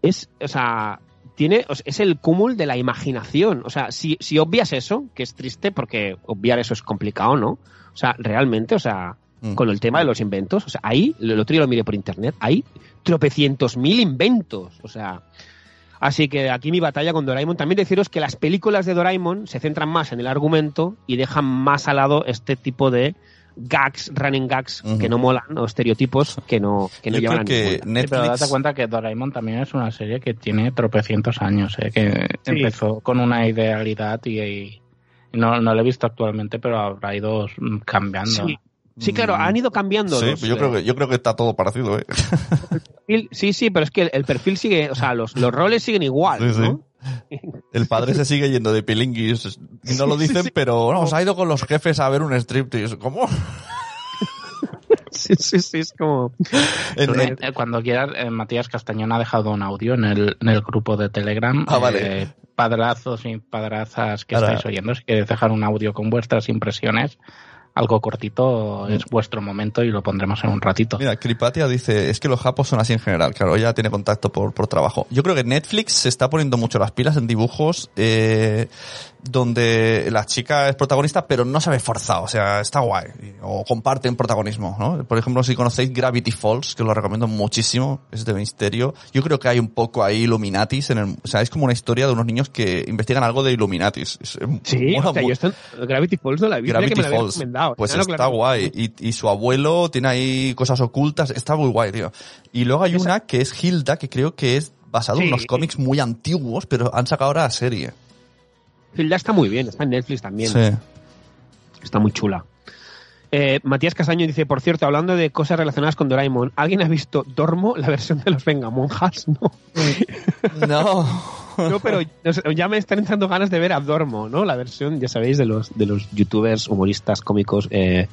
Speaker 1: es, o sea, tiene, es el cúmulo de la imaginación. O sea, si, si obvias eso, que es triste porque obviar eso es complicado, ¿no? O sea, realmente, o sea,
Speaker 3: Mm.
Speaker 1: con el tema de los inventos, o sea, ahí, el otro día lo miré por internet, hay tropecientos mil inventos, o sea, Así que aquí mi batalla con Doraemon. También deciros que las películas de Doraemon se centran más en el argumento y dejan más al lado este tipo de gags, running gags,
Speaker 3: Ujú.
Speaker 1: que no molan, o estereotipos que no, que no
Speaker 3: Yo
Speaker 1: llevan
Speaker 3: creo
Speaker 1: a
Speaker 3: que
Speaker 1: ningún lado.
Speaker 4: Sí, pero
Speaker 3: Netflix...
Speaker 4: date cuenta que Doraemon también es una serie que tiene tropecientos años, ¿eh? que
Speaker 1: Sí.
Speaker 4: empezó con una idealidad y, y no, no lo he visto actualmente, pero habrá ido cambiando.
Speaker 1: Sí. Sí, claro, han ido cambiando.
Speaker 3: Sí,
Speaker 1: los,
Speaker 3: yo creo que yo creo que está todo parecido, ¿eh?
Speaker 1: perfil- sí, sí, pero es que el, el perfil sigue, o sea, los, los roles siguen igual,
Speaker 3: Sí, sí.
Speaker 1: ¿no?
Speaker 3: El padre se sigue yendo de pilinguis. Y no lo dicen, pero no, se ha ido con los jefes a ver un striptease. ¿Cómo?
Speaker 1: Sí, sí, sí, es como...
Speaker 3: En- en-
Speaker 4: Eh, Cuando quieras, eh, Matías Castañón ha dejado un audio en el, en el grupo de Telegram.
Speaker 3: Ah, vale.
Speaker 4: Eh, padrazos y padrazas que
Speaker 3: Ahora-
Speaker 4: estáis oyendo, si queréis dejar un audio con vuestras impresiones, algo cortito, es vuestro momento y lo pondremos en un ratito.
Speaker 3: Mira, Kripatia dice, es que los japos son así en general, claro, ella tiene contacto por, por trabajo. Yo creo que Netflix se está poniendo mucho las pilas en dibujos eh, donde la chica es protagonista, pero no se ve forzado, o sea, está guay. O comparten protagonismo, ¿no? Por ejemplo, si conocéis Gravity Falls, que lo recomiendo muchísimo, es de misterio, yo creo que hay un poco ahí Illuminatis, en el, o sea, es como una historia de unos niños que investigan algo de Illuminatis. Es-
Speaker 1: Sí, o sea, yo esto, Gravity Falls no la he visto, mira
Speaker 3: Gravity
Speaker 1: que me
Speaker 3: Falls.
Speaker 1: recomendado.
Speaker 3: Pues está
Speaker 1: claro.
Speaker 3: guay. Y, y su abuelo tiene ahí cosas ocultas. Está muy guay, tío. Y luego hay
Speaker 1: Esa-
Speaker 3: una que es Hilda, que creo que es basado en unos cómics muy antiguos, pero han sacado ahora la serie.
Speaker 1: Hilda está muy bien, está en Netflix también.
Speaker 3: Sí.
Speaker 1: Está muy chula. Eh, Matías Casaño dice, por cierto, hablando de cosas relacionadas con Doraemon, ¿alguien ha visto Dormo, la versión de los Vengamonjas? (laughs) No,
Speaker 3: No.
Speaker 1: no pero ya me están entrando ganas de ver a Dormo, ¿no? La versión, ya sabéis, de los, de los youtubers, humoristas, cómicos, eh,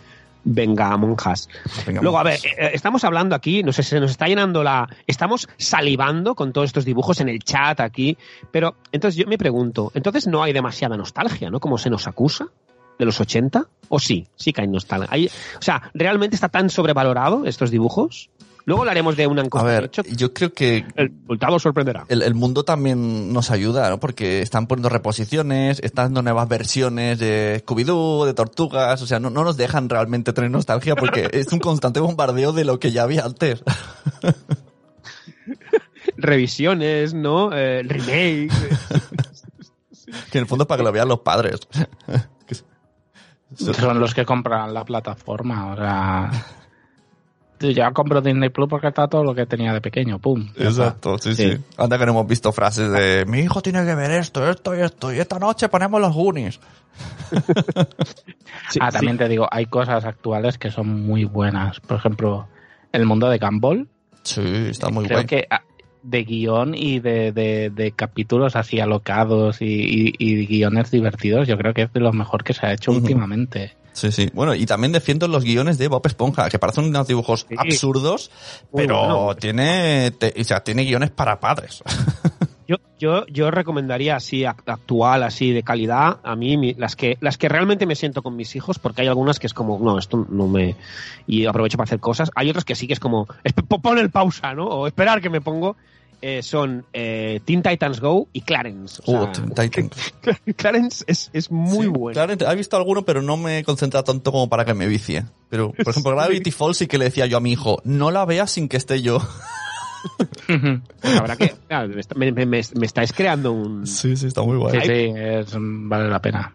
Speaker 3: Venga,
Speaker 1: Luego, a ver,
Speaker 3: vamos.
Speaker 1: eh, estamos hablando aquí, no sé, se nos está llenando la... Estamos salivando con todos estos dibujos en el chat aquí, pero entonces yo me pregunto, entonces no hay demasiada nostalgia, ¿no? Como se nos acusa de los 80, o sí, sí que hay nostalgia. Hay- o sea, ¿realmente está tan sobrevalorado estos dibujos? Luego hablaremos de una
Speaker 3: A
Speaker 1: encuesta.
Speaker 3: ver,
Speaker 1: de hecho,
Speaker 3: yo creo que
Speaker 1: el resultado sorprenderá.
Speaker 3: el, el mundo también nos ayuda, ¿no? Porque están poniendo reposiciones, están dando nuevas versiones de Scooby-Doo, de Tortugas, o sea, no, no nos dejan realmente tener nostalgia porque (laughs) es un constante bombardeo de lo que ya había antes. (laughs)
Speaker 1: Revisiones, ¿no? Eh, remake. (laughs)
Speaker 3: que en el fondo es para que lo vean los padres.
Speaker 4: Son los que compran la plataforma, o sea... Yo ya compro Disney Plus porque está todo lo que tenía de pequeño, pum.
Speaker 3: Exacto, sí,
Speaker 1: Sí.
Speaker 3: sí. Anda que no hemos visto frases de mi hijo tiene que ver esto, esto y esto, y esta noche ponemos los Goonies. (laughs)
Speaker 1: Sí,
Speaker 4: ah,
Speaker 1: sí.
Speaker 4: también te digo, hay cosas actuales que son muy buenas. Por ejemplo, el mundo de Gumball.
Speaker 3: Sí, está muy
Speaker 4: creo
Speaker 3: guay.
Speaker 4: que ah, de guion y de, de- de capítulos así alocados y, y- y guiones divertidos, yo creo que es de lo mejor que se ha hecho últimamente.
Speaker 3: Sí, sí. Bueno, y también defiendo los guiones de Bob Esponja, que parecen unos dibujos
Speaker 1: Sí.
Speaker 3: absurdos, pero
Speaker 1: bueno.
Speaker 3: tiene, te- o sea, tiene guiones para padres. (laughs)
Speaker 1: Yo, yo, yo recomendaría así act- actual, así de calidad, a mí mi- las que las que realmente me siento con mis hijos, porque hay algunas que es como, no, esto no me y aprovecho para hacer cosas. Hay otras que sí que es como, pon el pausa, ¿no? O esperar que me pongo. Eh, son eh, Teen Titans Go y Clarence. O
Speaker 3: Uh,
Speaker 1: sea,
Speaker 3: Titan. (laughs)
Speaker 1: Clarence es, es muy
Speaker 3: Sí,
Speaker 1: bueno.
Speaker 3: Claramente, he visto alguno, pero no me he concentrado tanto como para que me vicie. Pero, por (laughs) ejemplo, Gravity Falls sí que le decía yo a mi hijo, no la veas sin que esté yo.
Speaker 1: Pues habrá que. (laughs) claro, me, me- me- me- me estáis creando un.
Speaker 3: Sí, sí, está muy guay.
Speaker 4: Sí, sí, es- vale la pena.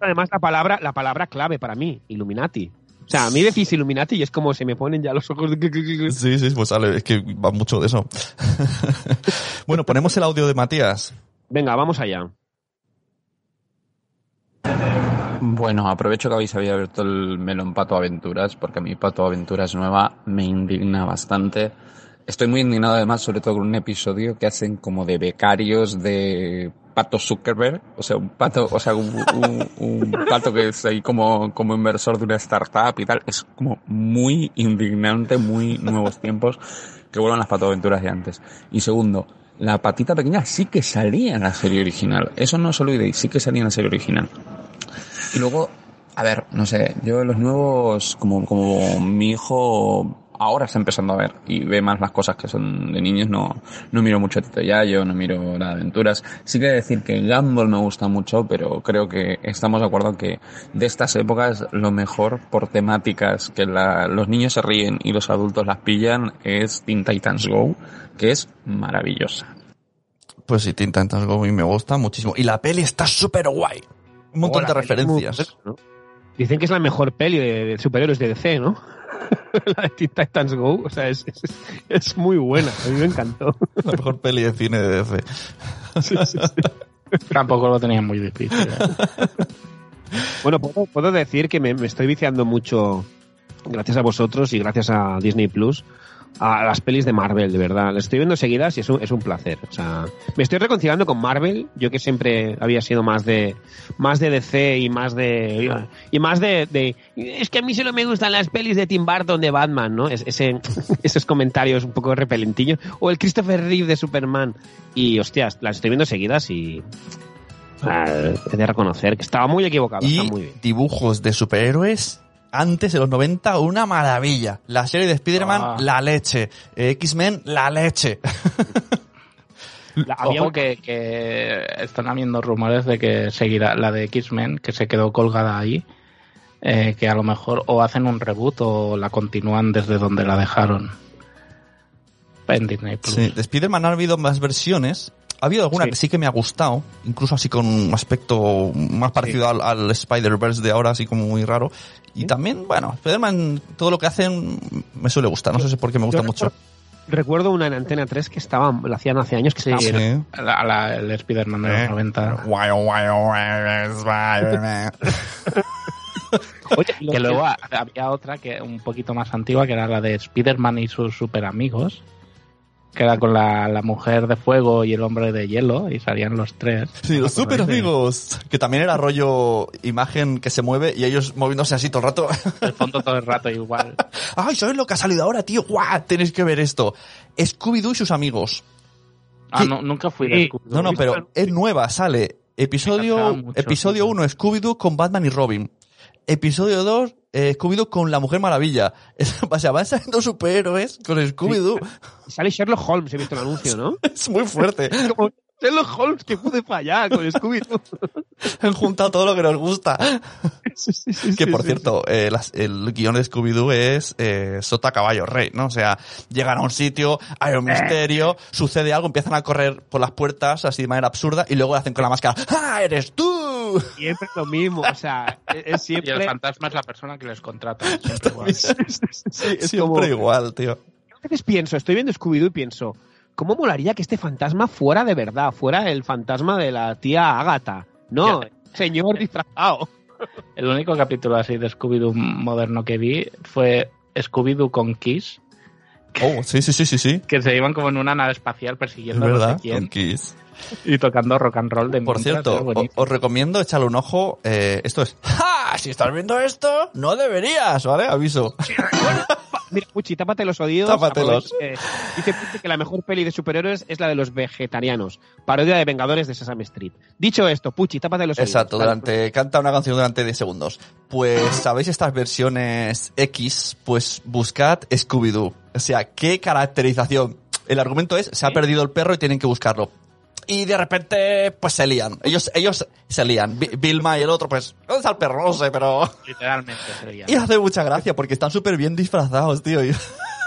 Speaker 1: Además la palabra, la palabra clave para mí, Illuminati. O sea, a mí decís Illuminati y es como se me ponen ya los ojos de...
Speaker 3: Sí, sí, pues sale, es que va mucho de eso. (laughs) bueno, ponemos el audio de Matías.
Speaker 1: Venga, vamos allá.
Speaker 5: Bueno, aprovecho que habéis abierto el melón Pato Aventuras, porque a mí Pato Aventuras nueva me indigna bastante. Estoy muy indignado además, sobre todo con un episodio que hacen como de becarios de Pato Zuckerberg, o sea, un pato, o sea, un, pato que es ahí como, como inversor de una startup y tal. Es como muy indignante, muy nuevos tiempos, que vuelvan las Pato Aventuras de antes. Y segundo, la patita pequeña sí que salía en la serie original. Eso no os olvidéis, sí que salía en la serie original. Y luego, a ver, no sé, yo los nuevos, como, como mi hijo ahora está empezando a ver y ve más las cosas que son de niños, no, no miro mucho a Tito Yayo, no miro la de aventuras. Sí que decir que Gumball me gusta mucho, pero creo que estamos de acuerdo que de estas épocas lo mejor por temáticas que la- los niños se ríen y los adultos las pillan es Teen Titans Go, que es maravillosa.
Speaker 3: Pues sí, Teen Titans Go y me gusta muchísimo. Y la peli está súper guay. Un montón
Speaker 1: Hola,
Speaker 3: de
Speaker 1: muy
Speaker 3: referencias.
Speaker 1: Dicen que es la mejor peli de, de superhéroes de DC, ¿no? (laughs) la de Teen Titans Go, o sea, es, es, es muy buena. A mí me encantó.
Speaker 3: La mejor peli de cine de DC.
Speaker 1: Sí, sí, sí.
Speaker 4: Tampoco lo tenía muy difícil. ¿eh?
Speaker 1: Bueno, puedo, puedo decir que me, me estoy viciando mucho, gracias a vosotros y gracias a Disney Plus, a las pelis de Marvel, de verdad. Las estoy viendo seguidas y es un, es un placer. O sea, me estoy reconciliando con Marvel, yo que siempre había sido más de más de DC y más de y más de, de- es que a mí solo me gustan las pelis de Tim Burton de Batman, ¿no? Es- ese, (laughs) esos comentarios un poco repelentillos o el Christopher Reeve de Superman y hostias, las estoy viendo seguidas y he de reconocer que estaba muy equivocado,
Speaker 3: Y
Speaker 1: está muy bien.
Speaker 3: dibujos de superhéroes antes de los 90, una maravilla. La serie de Spider-Man,
Speaker 4: Ah.
Speaker 3: la leche. Eh, X-Men, la leche. (laughs)
Speaker 1: La- había
Speaker 4: Ojo
Speaker 1: un-
Speaker 4: que, que están habiendo rumores de que seguirá la de X-Men, que se quedó colgada ahí, eh, que a lo mejor o hacen un reboot o la continúan desde donde la dejaron. En Disney Plus.
Speaker 3: Sí, de Spider-Man ha habido más versiones. Ha habido alguna
Speaker 1: Sí.
Speaker 3: que sí que me ha gustado, incluso así con un aspecto más parecido al, al Spider-Verse de ahora, así como muy raro. Y también, bueno, Spider-Man, todo lo que hacen me suele gustar. No sé por qué me gusta mucho.
Speaker 1: Recuerdo una en Antena 3 que estaba, la hacían hace años que
Speaker 4: Sí,
Speaker 1: estaba...
Speaker 3: Sí.
Speaker 4: La- la- el Spider-Man de los
Speaker 3: Eh.
Speaker 4: 90.
Speaker 3: Guay, guay, guay, Spider-Man. (laughs)
Speaker 1: Oye,
Speaker 4: Que luego ha- había otra que un poquito más antigua, que era la de Spider-Man y sus super amigos, que era con la, la mujer de fuego y el hombre de hielo, y salían los tres.
Speaker 3: Sí, los super amigos. Que también era rollo imagen que se mueve y ellos moviéndose así todo el rato.
Speaker 4: El fondo todo el rato igual. (laughs)
Speaker 3: ¡Ay, ¿sabes lo que ha salido ahora, tío? ¡Guau! Tenéis que ver esto. Scooby-Doo y sus amigos.
Speaker 4: Ah,
Speaker 3: ¿Qué?
Speaker 4: no, nunca fui de Scooby-Doo.
Speaker 3: No, no, pero es nueva, sale. Episodio, episodio
Speaker 4: sí.
Speaker 3: 1, Scooby-Doo con Batman y Robin. Episodio 2, eh, Scooby-Doo con la Mujer Maravilla. (laughs) o sea, van saliendo superhéroes con Scooby-Doo.
Speaker 1: Sale Sherlock Holmes, he visto el anuncio, ¿no? (laughs)
Speaker 3: Es muy fuerte.
Speaker 1: Como Sherlock Holmes, que pude fallar con Scooby-Doo.
Speaker 3: Han juntado todo lo que nos gusta.
Speaker 1: Sí, sí, sí,
Speaker 3: Que por
Speaker 1: sí,
Speaker 3: cierto, eh, las- el guion de Scooby-Doo es eh, Sota Caballo Rey, ¿no? O sea, llegan a un sitio, hay
Speaker 1: Eh.
Speaker 3: un misterio, sucede algo, empiezan a correr por las puertas así de manera absurda y luego lo hacen con la máscara. ¡Ah, eres tú!
Speaker 1: Siempre lo mismo, o sea, es es
Speaker 4: Y el
Speaker 1: siempre...
Speaker 4: fantasma es la persona que les contrata. (laughs) Siempre igual.
Speaker 1: Sí, es
Speaker 3: Siempre
Speaker 1: como-
Speaker 3: igual, tío.
Speaker 1: a veces pienso, estoy viendo Scooby-Doo y pienso, ¿cómo molaría que este fantasma fuera de verdad? Fuera el fantasma de la tía Agatha. No, señor disfrazado. (laughs)
Speaker 4: El único capítulo así de Scooby-Doo moderno que vi fue Scooby-Doo con Kiss,
Speaker 3: Oh, sí, sí, sí, sí, sí.
Speaker 4: que se iban como en una nave espacial
Speaker 3: Es
Speaker 4: persiguiendo a no
Speaker 3: verdad,
Speaker 4: sé quién
Speaker 3: con Kiss.
Speaker 4: y tocando rock and roll de
Speaker 3: Por cierto, os recomiendo echarle un ojo. eh, esto es. ¡Ja! Si estás viendo esto, no deberías, ¿vale? Aviso. (laughs)
Speaker 1: Mira, Puchi, tápate los oídos.
Speaker 3: Tápatelos.
Speaker 1: Dice Puchi que la mejor peli de superhéroes es la de los vegetarianos. Parodia de Vengadores de Sesame Street. Dicho esto, Puchi, tápate los
Speaker 3: Exacto,
Speaker 1: oídos. Dale.
Speaker 3: durante, canta una canción durante 10 segundos. Pues, ¿sabéis estas versiones X? Pues buscad Scooby-Doo. O sea, ¿qué caracterización? El argumento es, se ha perdido el perro y tienen que buscarlo. Y de repente, pues se lían. Ellos, elellos se lían. Vilma y el otro, pues, ¿dónde está el perro? No sé, pero...
Speaker 4: Literalmente sería.
Speaker 3: Y hace mucha gracia porque están súper bien disfrazados, tío. Y-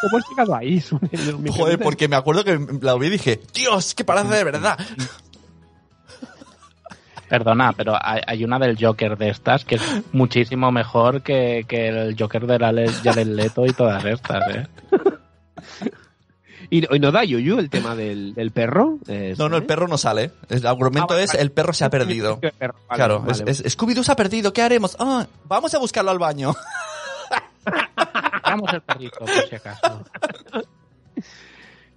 Speaker 1: ¿Cómo has llegado ahí? (laughs)
Speaker 3: Joder, porque me acuerdo que la vi y dije, Dios, que parece de verdad.
Speaker 4: Perdona, pero hay, una del Joker de estas que es muchísimo mejor que, que el Joker de la Jared Leto y todas estas, ¿eh? (laughs)
Speaker 1: ¿Y, y no da Yuyu el tema del, del perro? Eh,
Speaker 3: No, no, el perro no sale. El argumento
Speaker 1: Ah,
Speaker 3: es,
Speaker 1: vale.
Speaker 3: el perro se ha perdido.
Speaker 1: El perro, vale,
Speaker 3: Claro,
Speaker 1: vale,
Speaker 3: es,
Speaker 1: vale.
Speaker 3: es- Scooby-Doo se ha perdido, ¿qué haremos? Ah, vamos a buscarlo al baño.
Speaker 4: Vamos el perrito, por si acaso.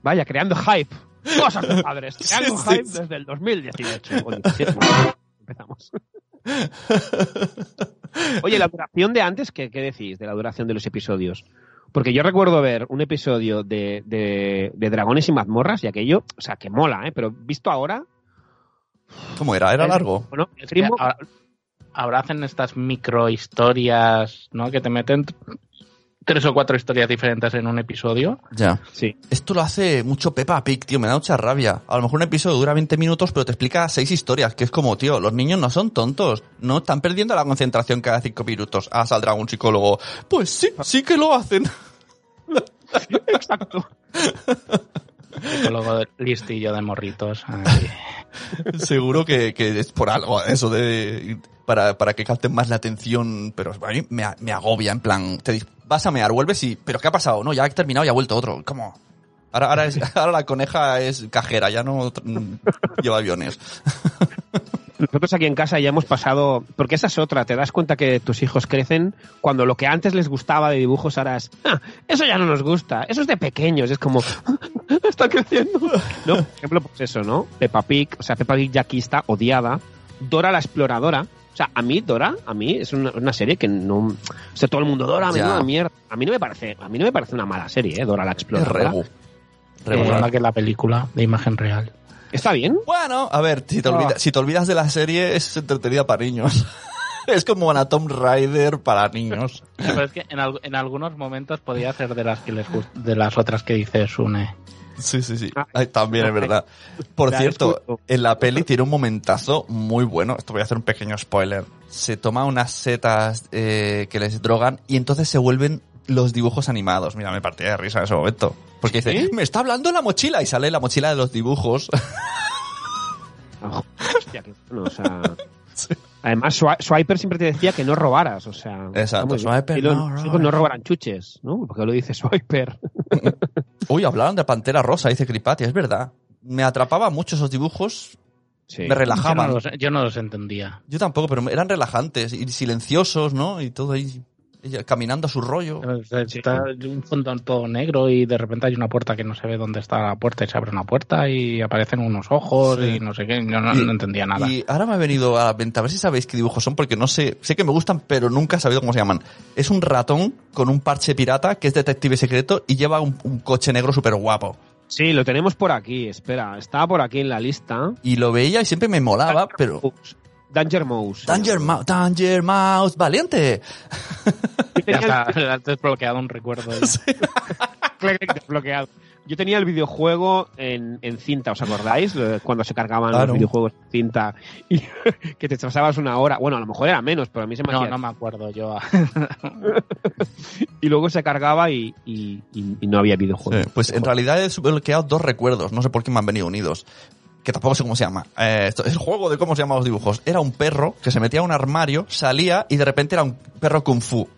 Speaker 1: Vaya, creando hype. Cosas de padres. Creando
Speaker 3: Sí, sí,
Speaker 1: hype
Speaker 3: sí.
Speaker 1: desde el 2018. o 17. Empezamos. (laughs) Oye, la duración de antes, ¿qué, ¿qué decís de la duración de los episodios? Porque yo recuerdo ver un episodio de, de, de Dragones y Mazmorras y aquello, o sea, que mola, ¿eh? Pero visto ahora,
Speaker 3: ¿Cómo era? ¿Era largo?
Speaker 1: bueno, el ritmo...
Speaker 4: ahora, ahora hacen estas micro historias, ¿no? Que te meten tres o cuatro historias diferentes en un episodio.
Speaker 3: Ya.
Speaker 1: Sí.
Speaker 3: Esto lo hace mucho Peppa Pig, tío, me da mucha rabia. A lo mejor un episodio dura 20 minutos, pero te explica seis historias, que es como, tío, los niños no son tontos, no están perdiendo la concentración cada cinco minutos. Ah, saldrá un psicólogo. Pues sí, sí que lo hacen. (laughs)
Speaker 1: Exacto. (laughs)
Speaker 4: Psicólogo listillo de morritos. (laughs)
Speaker 3: Seguro que, es por algo, eso de... Para, para que capten más la atención, pero a mí me, agobia, en plan, te vas a mear, vuelves y... ¿Pero qué ha pasado? No, ya he terminado y ha vuelto otro. ¿Cómo? Ahora, ahora, es- (laughs) ahora la coneja es cajera, ya no lleva aviones. (laughs)
Speaker 1: Nosotros aquí en casa ya hemos pasado, porque esa es otra, te das cuenta que tus hijos crecen cuando lo que antes les gustaba de dibujos ahora es, "Ah, eso ya no nos gusta, eso es de pequeños, es como, está creciendo. No, por ejemplo, pues eso, ¿no? Peppa Pig, o sea, Peppa Pig ya aquí está odiada, Dora la exploradora, o sea, a mí Dora, a mí es una, una serie que no, o sea, todo el mundo Dora,
Speaker 3: Ya.
Speaker 1: menuda mierda. A mí no me parece, a mí no me parece una mala serie, ¿eh? Dora la
Speaker 3: Es
Speaker 1: exploradora.
Speaker 3: regu.
Speaker 4: Me mola que la película de imagen real.
Speaker 1: ¿Está bien?
Speaker 3: Bueno, a ver, si te, olvida- si te olvidas de la serie, es entretenida para niños. (laughs) es como una Tomb Raider para niños.
Speaker 4: Pero es que en, al- en algunos momentos podía ser de las que les gust- de las otras que dice Sune.
Speaker 3: Sí, sí, sí.
Speaker 1: Ah.
Speaker 3: Ay, también es verdad. Por cierto, en la peli tiene un momentazo muy bueno. Esto voy a hacer un pequeño spoiler. Se toma unas setas eh, que les drogan y entonces se vuelven los dibujos animados. Mira, me partía de risa en ese momento. Porque dice, me está hablando la mochila y sale la mochila de los dibujos.
Speaker 1: Hostia, qué bueno, o sea... (laughs) Además, Swi- Swiper siempre te decía que no robaras, o sea...
Speaker 3: Exacto. Swiper
Speaker 1: Y los
Speaker 3: no
Speaker 1: hijos
Speaker 3: robaras.
Speaker 1: no robarán chuches, ¿no? Porque lo dice Swiper. (laughs)
Speaker 3: Uy, hablaron de Pantera Rosa, dice Cripati, es verdad. Me atrapaba mucho esos dibujos,
Speaker 1: Sí.
Speaker 3: me
Speaker 4: Yo no,
Speaker 3: relajaban.
Speaker 4: los, yo no los entendía.
Speaker 3: Yo tampoco, pero eran relajantes y silenciosos, ¿no? Y todo ahí, caminando a su rollo.
Speaker 4: Está un fondo todo negro y de repente hay una puerta que no se ve dónde está la puerta y se abre una puerta y aparecen unos ojos
Speaker 3: Sí.
Speaker 4: y no sé qué. Yo no,
Speaker 3: Y-
Speaker 4: no entendía nada.
Speaker 3: Y ahora me ha venido a la mente, a ver si sabéis qué dibujos son, porque no sé, sé que me gustan, pero nunca he sabido cómo se llaman. Es un ratón con un parche pirata que es detective secreto y lleva un, un coche negro súper guapo.
Speaker 1: Sí, lo tenemos por aquí, espera. Estaba por aquí en la lista.
Speaker 3: Y lo veía y siempre me molaba, pero...
Speaker 1: Danger Mouse.
Speaker 3: Danger Mouse, Danger Mouse, valiente.
Speaker 1: Yo
Speaker 4: Ya
Speaker 1: tenía,
Speaker 4: está, (laughs) has desbloqueado un recuerdo. (laughs)
Speaker 1: desbloqueado. Yo tenía el videojuego en, en cinta, ¿os acordáis? Lo- Cuando se cargaban
Speaker 3: Claro.
Speaker 1: los videojuegos en cinta y (laughs) que te pasabas una hora. Bueno, a lo mejor era menos, pero a mí se me
Speaker 4: No, no me acuerdo yo.
Speaker 1: Y luego se cargaba y, y- y- y no había videojuego.
Speaker 3: Sí, pues en realidad he desbloqueado dos recuerdos, no sé por qué me han venido unidos. Que tampoco sé cómo se llama. Eh, esto- el juego de cómo se llaman los dibujos. Era un perro que se metía a un armario, salía y de repente era un perro kung fu.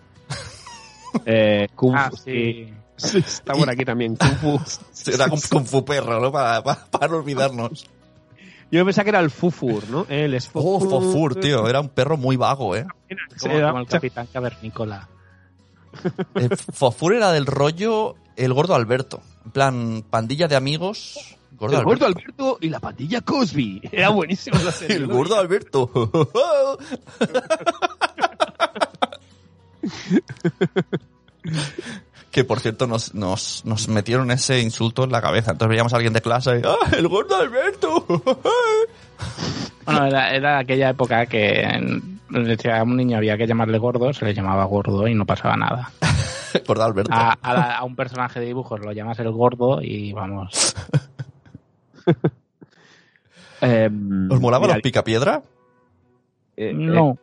Speaker 1: Eh, Kung
Speaker 4: Ah,
Speaker 1: Fu,
Speaker 4: sí.
Speaker 1: sí. Está por aquí también, Kung Fu.
Speaker 3: Era un kung fu perro, ¿no? Para, para, para no olvidarnos.
Speaker 1: Yo pensaba que era el Fufur, ¿no? Él es
Speaker 3: Oh, Fofur, tío. Era un perro muy vago, ¿eh?
Speaker 4: Como,
Speaker 1: Era-
Speaker 4: como el capitán cavernícola.
Speaker 3: El Fofur era del rollo el gordo Alberto. En plan, pandilla de amigos. Gordo
Speaker 1: el gordo
Speaker 3: Alberto.
Speaker 1: Alberto y la pandilla Cosby. Era buenísimo la (laughs) serie.
Speaker 3: El gordo Alberto. (laughs) que por cierto nos, nos, nos metieron ese insulto en la cabeza. Entonces veíamos a alguien de clase y ¡Ah, el gordo Alberto! (laughs)
Speaker 4: Bueno, era, era aquella época que si a un niño había que llamarle gordo, se le llamaba gordo y no pasaba nada.
Speaker 3: gordo Alberto.
Speaker 4: A, a la- a un personaje de dibujos lo llamas el gordo y vamos. (laughs)
Speaker 1: Eh,
Speaker 3: ¿Os molaba
Speaker 1: mira,
Speaker 3: los picapiedra?
Speaker 1: eh, eh,
Speaker 4: No.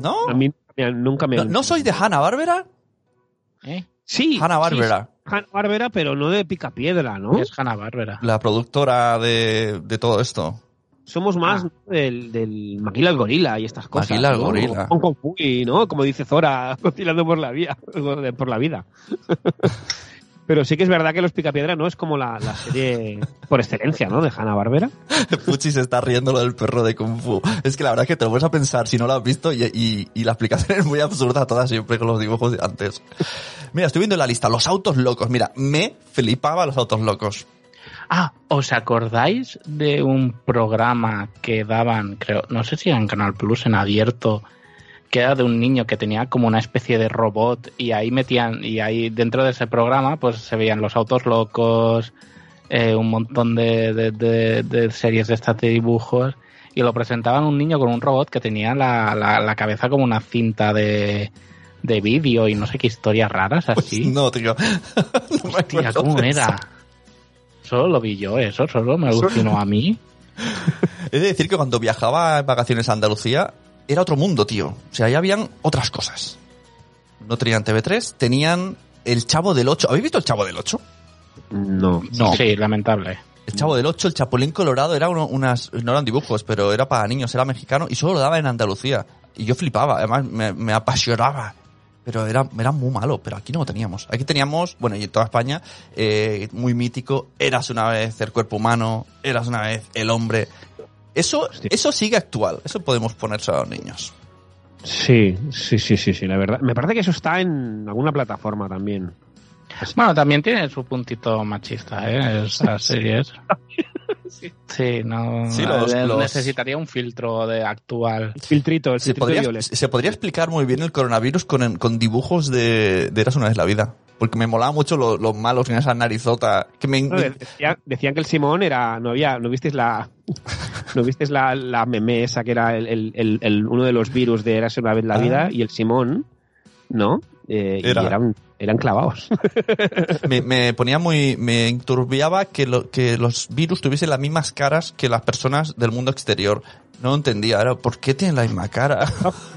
Speaker 3: ¿No?
Speaker 1: a mí mira, nunca me...
Speaker 3: ¿No, ¿no sois de Hanna-Barbera?
Speaker 4: ¿Eh?
Speaker 1: Sí.
Speaker 3: Hanna-Barbera.
Speaker 1: Hanna-Barbera, pero no de Picapiedra, ¿no?
Speaker 4: Es Hanna Bárbara.
Speaker 3: La productora de, de todo esto.
Speaker 1: Somos más
Speaker 4: Ah.
Speaker 1: del, del Maquila el Gorila y estas cosas.
Speaker 3: Maquila el
Speaker 1: ¿no?
Speaker 3: Gorila.
Speaker 1: Hong Kong Fui, ¿no? Como dice Zora, (laughs) oscilando por la vía, por la vida. (laughs) Pero sí que es verdad que Los Picapiedra no es como la, la serie por excelencia, ¿no? De Hanna-Barbera. (laughs)
Speaker 3: Puchi se está riendo lo del perro de Kung Fu. Es que la verdad es que te lo puedes a pensar si no lo has visto y, y- y la explicación (laughs) es muy absurda toda siempre con los dibujos de antes. Mira, estoy viendo la lista. Los autos locos. Mira, me flipaba los autos locos.
Speaker 4: Ah, ¿os acordáis de un programa que daban, creo, no sé si era en Canal Plus, en abierto, que era de un niño que tenía como una especie de robot y ahí metían, y ahí dentro de ese programa pues se veían los autos locos, eh, un montón de, de- de- de series de estas de dibujos y lo presentaban un niño con un robot que tenía la, la- la cabeza como una cinta de, de vídeo y no sé qué historias raras así.
Speaker 3: No, tío. (laughs) No
Speaker 4: Hostia, ¿cómo era? Solo lo vi yo, eso, solo me alucinó a mí. (laughs)
Speaker 3: He de decir que cuando viajaba en vacaciones a Andalucía, era otro mundo, tío. O sea, ahí habían otras cosas. No tenían TV3, tenían el Chavo del 8. ¿Habéis visto el Chavo del 8?
Speaker 1: No.
Speaker 3: No.
Speaker 4: Sí, lamentable.
Speaker 3: El Chavo del 8, el Chapulín Colorado, era uno- unas, no eran dibujos, pero era para niños, era mexicano y solo lo daba en Andalucía. Y yo flipaba, además me, me apasionaba. Pero era, era muy malo, pero aquí no lo teníamos. Aquí teníamos, bueno, y en toda España, eh, muy mítico, eras una vez el cuerpo humano, eras una vez el hombre. Eso,
Speaker 1: Hostia.
Speaker 3: eso sigue actual, eso podemos ponerse a los niños.
Speaker 1: Sí, sí, sí, sí, sí, la verdad. Me parece que eso está en alguna plataforma también.
Speaker 4: Bueno, también tiene su puntito machista, ¿eh? Esas (laughs) series. Sí, no.
Speaker 3: Sí, los-
Speaker 4: eh,
Speaker 3: los-
Speaker 4: Necesitaría un filtro de actual.
Speaker 1: El filtrito, el
Speaker 3: Se
Speaker 1: filtrito
Speaker 3: podría,
Speaker 1: violet.
Speaker 3: se podría explicar muy bien el coronavirus con, con dibujos de, de Eras una vez la vida. Porque me molaba mucho lo- los malos en esa narizota. Que me,
Speaker 1: No, decía- decían que el Simón era, no había, no visteis la, (laughs) no visteis la, la meme esa que era el, el- el- uno de los virus de Érase una vez la
Speaker 3: Ah.
Speaker 1: vida y el Simón, ¿no? Eh,
Speaker 3: Era.
Speaker 1: Y eran, eran clavados. (laughs)
Speaker 3: me, me ponía muy, me enturbiaba que, lo- que los virus tuviesen las mismas caras que las personas del mundo exterior. No entendía, era, ¿por qué tienen la misma cara?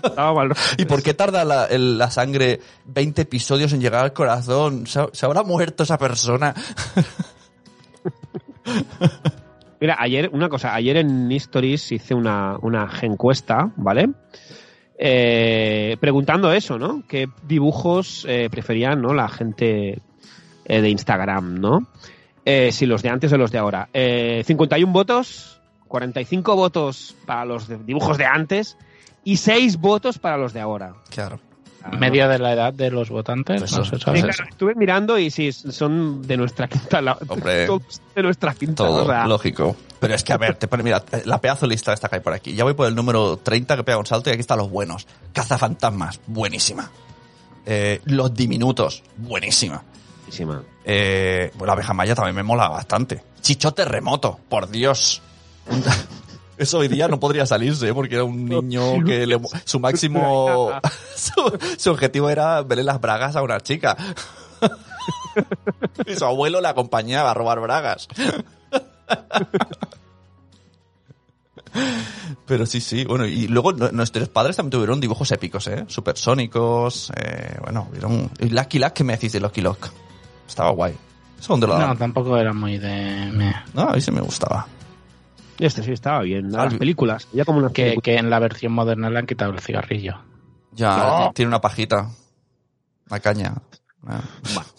Speaker 1: Estaba mal. (laughs)
Speaker 3: ¿Y por qué tarda la, el- la sangre 20 episodios en llegar al corazón? ¿Se, se habrá muerto esa persona? (laughs)
Speaker 1: Mira, ayer, una cosa, ayer en Histories hice una, una encuesta, ¿vale? Eh, preguntando eso, ¿no? ¿Qué dibujos eh, preferían, ¿no? La gente eh, de Instagram, ¿no? Eh, si los de antes o los de ahora. Eh, 51 votos, 45 votos para los de- dibujos de antes y 6 votos para los de ahora.
Speaker 3: Claro.
Speaker 4: Media de la edad de los votantes,
Speaker 3: Pues
Speaker 4: no.
Speaker 1: Sí, claro, estuve mirando y sí, son de nuestra quinta. la-
Speaker 3: Hombre. (laughs)
Speaker 1: de nuestra quinta.
Speaker 3: Todo,
Speaker 1: o sea,
Speaker 3: lógico. Pero es que, a ver, te pone, mira, la pedazo lista esta que hay por aquí. Ya voy por el número 30 que pega un salto y aquí están los buenos. Cazafantasmas, buenísima. Eh, los diminutos, buenísima.
Speaker 1: buenísima.
Speaker 3: Eh, bueno, la abeja maya también me mola bastante. Chicho terremoto, por Dios. (laughs) Eso hoy día no podría salirse, ¿eh? porque era un niño que le- su máximo, (laughs) (laughs) su, su objetivo era verle las bragas a una chica. y su abuelo le acompañaba a robar bragas. Pero sí, sí, bueno, y luego nu- nuestros padres también tuvieron dibujos épicos, ¿eh? Supersónicos, eh, bueno, vieron... Lucky Luck, ¿qué me decís de Lucky Luck? Estaba guay. ¿Eso dónde lo
Speaker 4: No,
Speaker 3: daban?
Speaker 4: tampoco era muy de...
Speaker 3: No, a mí sí me gustaba.
Speaker 1: Este sí estaba bien. Las películas. Ya como
Speaker 4: Que,
Speaker 1: películas.
Speaker 4: que en la versión moderna le han quitado el cigarrillo.
Speaker 3: Ya,
Speaker 1: No.
Speaker 3: tiene una pajita. Una caña. Ah.
Speaker 1: Bueno.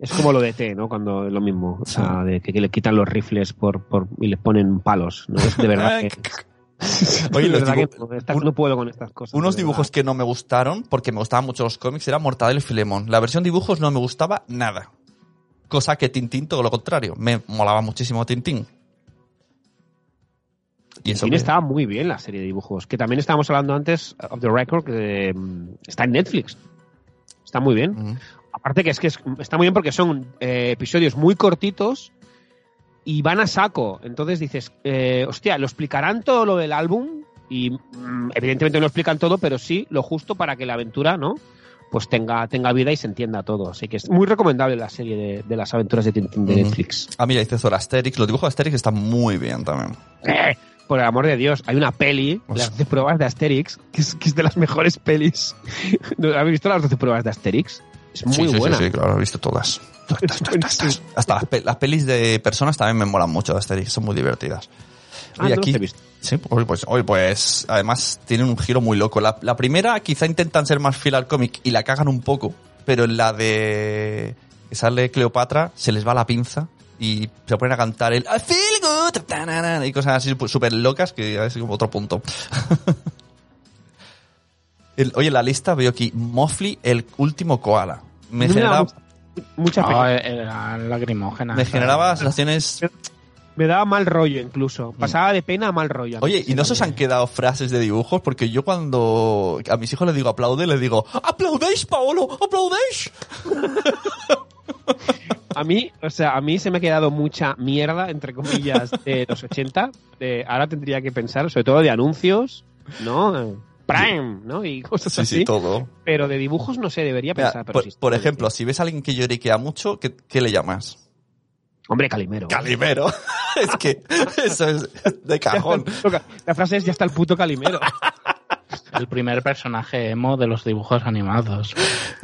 Speaker 1: Es como lo de T, ¿no? Cuando es lo mismo. O sea, de que, que le quitan los rifles por, por, y les ponen palos. ¿no? Es de verdad que... (laughs)
Speaker 3: Oye, los
Speaker 1: que no, estas-
Speaker 3: un-
Speaker 1: no puedo con estas cosas.
Speaker 3: Unos dibujos que no me gustaron, porque me gustaban mucho los cómics, era Mortadelo y Filemón. La versión dibujos no me gustaba nada. Cosa que Tintín, todo lo contrario. Me molaba muchísimo Tintín. Y eso
Speaker 1: Tintín estaba muy bien la serie de dibujos. Que también estábamos hablando antes, of the record, que mm, está en Netflix. Está muy bien. Aparte que es que es- está muy bien porque son eh, episodios muy cortitos y van a saco. Entonces dices, eh, hostia, ¿lo explicarán todo lo del álbum? Y mm, evidentemente no lo explican todo, pero sí lo justo para que la aventura, ¿no? Pues tenga, tenga vida y se entienda todo. Así que es muy recomendable la serie de, de las aventuras de Tintín de. Netflix.
Speaker 3: Ah, mira, dice Zora Asterix. Los dibujos de Asterix están muy bien también.
Speaker 1: Eh, por el amor de Dios, hay una peli,
Speaker 3: Hostia.
Speaker 1: las 12 pruebas de Asterix, que es, que es de las mejores pelis. ¿No (laughs) ¿Habéis visto las 12 pruebas de Asterix? Es muy
Speaker 3: sí, sí,
Speaker 1: buena.
Speaker 3: Sí, sí, claro, he visto todas. Todas, todas, todas. Hasta las, pe- las pelis de personas también me molan mucho de Asterix, son muy divertidas.
Speaker 1: Ah, no
Speaker 3: aquí,
Speaker 1: las he visto.
Speaker 3: sí, hoy pues, hoy pues, además tienen un giro muy loco. La, la primera quizá intentan ser más fiel al cómic y la cagan un poco, pero en la de que sale Cleopatra se les va la pinza y se ponen a cantar el I feel good y cosas así pues, súper locas que es como otro punto. (laughs) El- oye, en la lista veo aquí Mofli, el último koala. Me
Speaker 1: No
Speaker 3: generaba,
Speaker 1: mucha- mucha
Speaker 4: No,
Speaker 1: pena.
Speaker 4: era lagrimógena.
Speaker 3: me generaba sensaciones
Speaker 1: Me daba mal rollo incluso. Pasaba de pena a mal rollo.
Speaker 3: Oye, ¿y no se os han quedado frases de dibujos? Porque yo cuando a mis hijos les digo aplaude, les digo ¡Aplaudéis, Paolo! ¡Aplaudéis! (laughs)
Speaker 1: A mí, o sea, a mí se me ha quedado mucha mierda, entre comillas, de los (laughs) 80. De, ahora tendría que pensar, sobre todo de anuncios, ¿no? Prime, ¿no? Y cosas
Speaker 3: Sí,
Speaker 1: así.
Speaker 3: sí, todo.
Speaker 1: Pero de dibujos no sé, debería
Speaker 3: Mira,
Speaker 1: pensar. Pero
Speaker 3: por,
Speaker 1: sí
Speaker 3: por ejemplo, si ves a alguien que lloriquea mucho, ¿qué, qué le llamas?
Speaker 1: Hombre, Calimero.
Speaker 3: Calimero. (laughs) es que eso es de cajón.
Speaker 1: La frase es ya está el puto Calimero. (laughs)
Speaker 4: El primer personaje emo de los dibujos animados.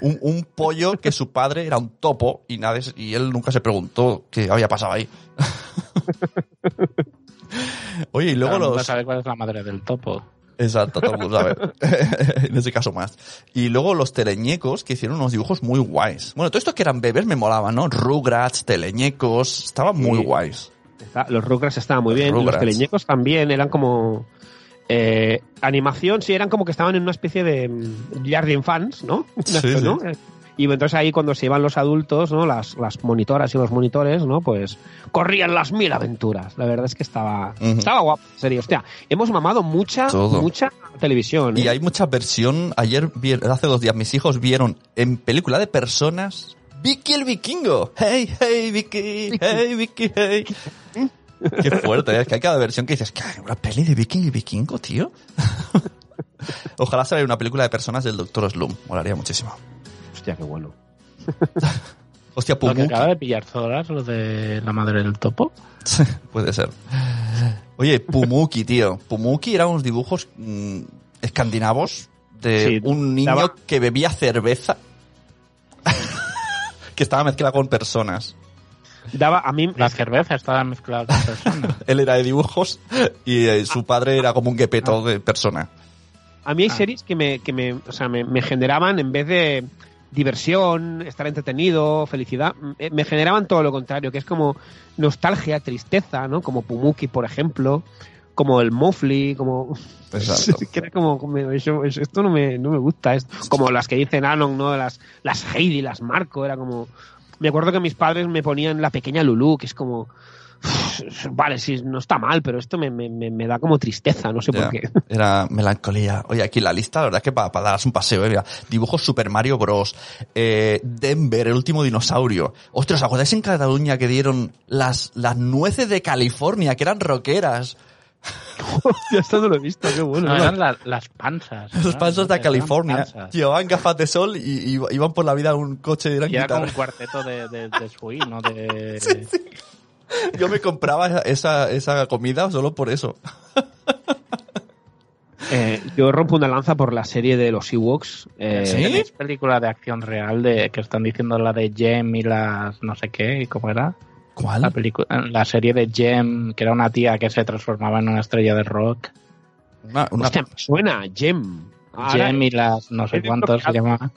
Speaker 3: Un, un pollo que su padre era un topo y, nadie, y él nunca se preguntó qué había pasado ahí. (laughs) Oye, y luego
Speaker 4: Claro, nunca
Speaker 3: los...
Speaker 4: sabe cuál es la madre del topo.
Speaker 3: Exacto, todo el mundo sabe. (laughs) en ese caso más. Y luego los teleñecos que hicieron unos dibujos muy guays. Bueno, todo esto que eran bebés me molaban, ¿no? Rugrats, teleñecos, estaban muy
Speaker 1: Sí.
Speaker 3: guays.
Speaker 1: Está- los Rugrats estaban muy
Speaker 3: Los
Speaker 1: bien. Los
Speaker 3: Rugrats.
Speaker 1: teleñecos también eran como. eh, animación, sí, eran como que estaban en una especie de mm, Jardín fans, ¿no?
Speaker 3: Sí, sí.
Speaker 1: Y entonces ahí cuando se iban los adultos, ¿no? Las, las monitoras y los monitores, ¿no? Pues corrían las mil aventuras. La verdad es que estaba,
Speaker 3: Ujú.
Speaker 1: estaba guapo, en serio. Hostia, hemos mamado mucha,
Speaker 3: Todo.
Speaker 1: mucha televisión.
Speaker 3: Y
Speaker 1: ¿eh?
Speaker 3: hay mucha versión, ayer, vi- hace dos días, mis hijos vieron en película de personas Vicky el vikingo. Hey, hey, Vicky, hey, Vicky, hey. (laughs) Qué fuerte, ¿eh? es que hay cada versión que dices, ¿qué? ¿Una peli de Viking y vikingo, tío? (laughs) Ojalá saliera una película de personas del Doctor Slum, molaría muchísimo.
Speaker 1: Hostia, qué bueno. (laughs)
Speaker 3: Hostia,
Speaker 4: Lo que
Speaker 3: Pumuki.
Speaker 4: acaba de pillar Zoras, lo de la madre del topo.
Speaker 3: Puede ser. Oye, Pumuki, tío. Pumuki eran unos dibujos mm, escandinavos de
Speaker 1: Sí,
Speaker 3: un niño
Speaker 1: daba-
Speaker 3: que bebía cerveza (laughs) que estaba mezclada con personas.
Speaker 1: Daba, a mí,
Speaker 4: La cerveza estaba mezclada con personas. (laughs)
Speaker 3: Él era de dibujos y eh, su padre era como un guepeto de persona.
Speaker 1: A mí hay
Speaker 4: Ah.
Speaker 1: series que me, que me, o sea, me, me generaban, en vez de diversión, estar entretenido, felicidad, me, me generaban todo lo contrario, que es como nostalgia, tristeza, ¿no? Como Pumuki, por ejemplo, como el Mofli, como... (laughs)
Speaker 3: Exacto. (laughs)
Speaker 1: que era como, eso- esto no me, no me gusta, es como las que dicen Anon, ¿no? Las, las Heidi, las Marco, era como... Me acuerdo que mis padres me ponían la pequeña Lulu, que es como... (sighs) Vale, sí, no está mal, pero esto me, me, me- me da como tristeza, no sé
Speaker 3: Ya,
Speaker 1: por qué. (laughs)
Speaker 3: Era melancolía. Oye, aquí la lista, la verdad es que para, darse un paseo, eh, mira, dibujos Super Mario Bros. Eh, Denver, el último dinosaurio. Ostras, ¿os acordáis en Cataluña que dieron las, las nueces de California, que eran rockeras? (laughs)
Speaker 1: Ya esto no lo he visto, qué bueno.
Speaker 4: No, eran la- las panzas.
Speaker 3: Los
Speaker 4: ¿no?
Speaker 3: panzos de California
Speaker 4: panzas.
Speaker 3: llevaban gafas de sol y, y iban por la vida un coche y eran
Speaker 4: Y era como un cuarteto de, de, de (laughs) Swing, ¿no? De,
Speaker 3: Yo me compraba esa- esa, comida solo por eso.
Speaker 1: Eh, yo rompo una lanza por la serie de los Ewoks. Eh,
Speaker 3: ¿Sí?
Speaker 4: ¿Tenéis película de acción real de que están diciendo la de Jem y las no sé qué? ¿Y cómo era?
Speaker 3: ¿Cuál?
Speaker 4: La, pelicu- la serie de Gem, que era una tía que se transformaba en una estrella de rock.
Speaker 3: Una- una-
Speaker 1: Hostia, me suena. Ahora-
Speaker 4: Gem y las no sé cuántos se llama.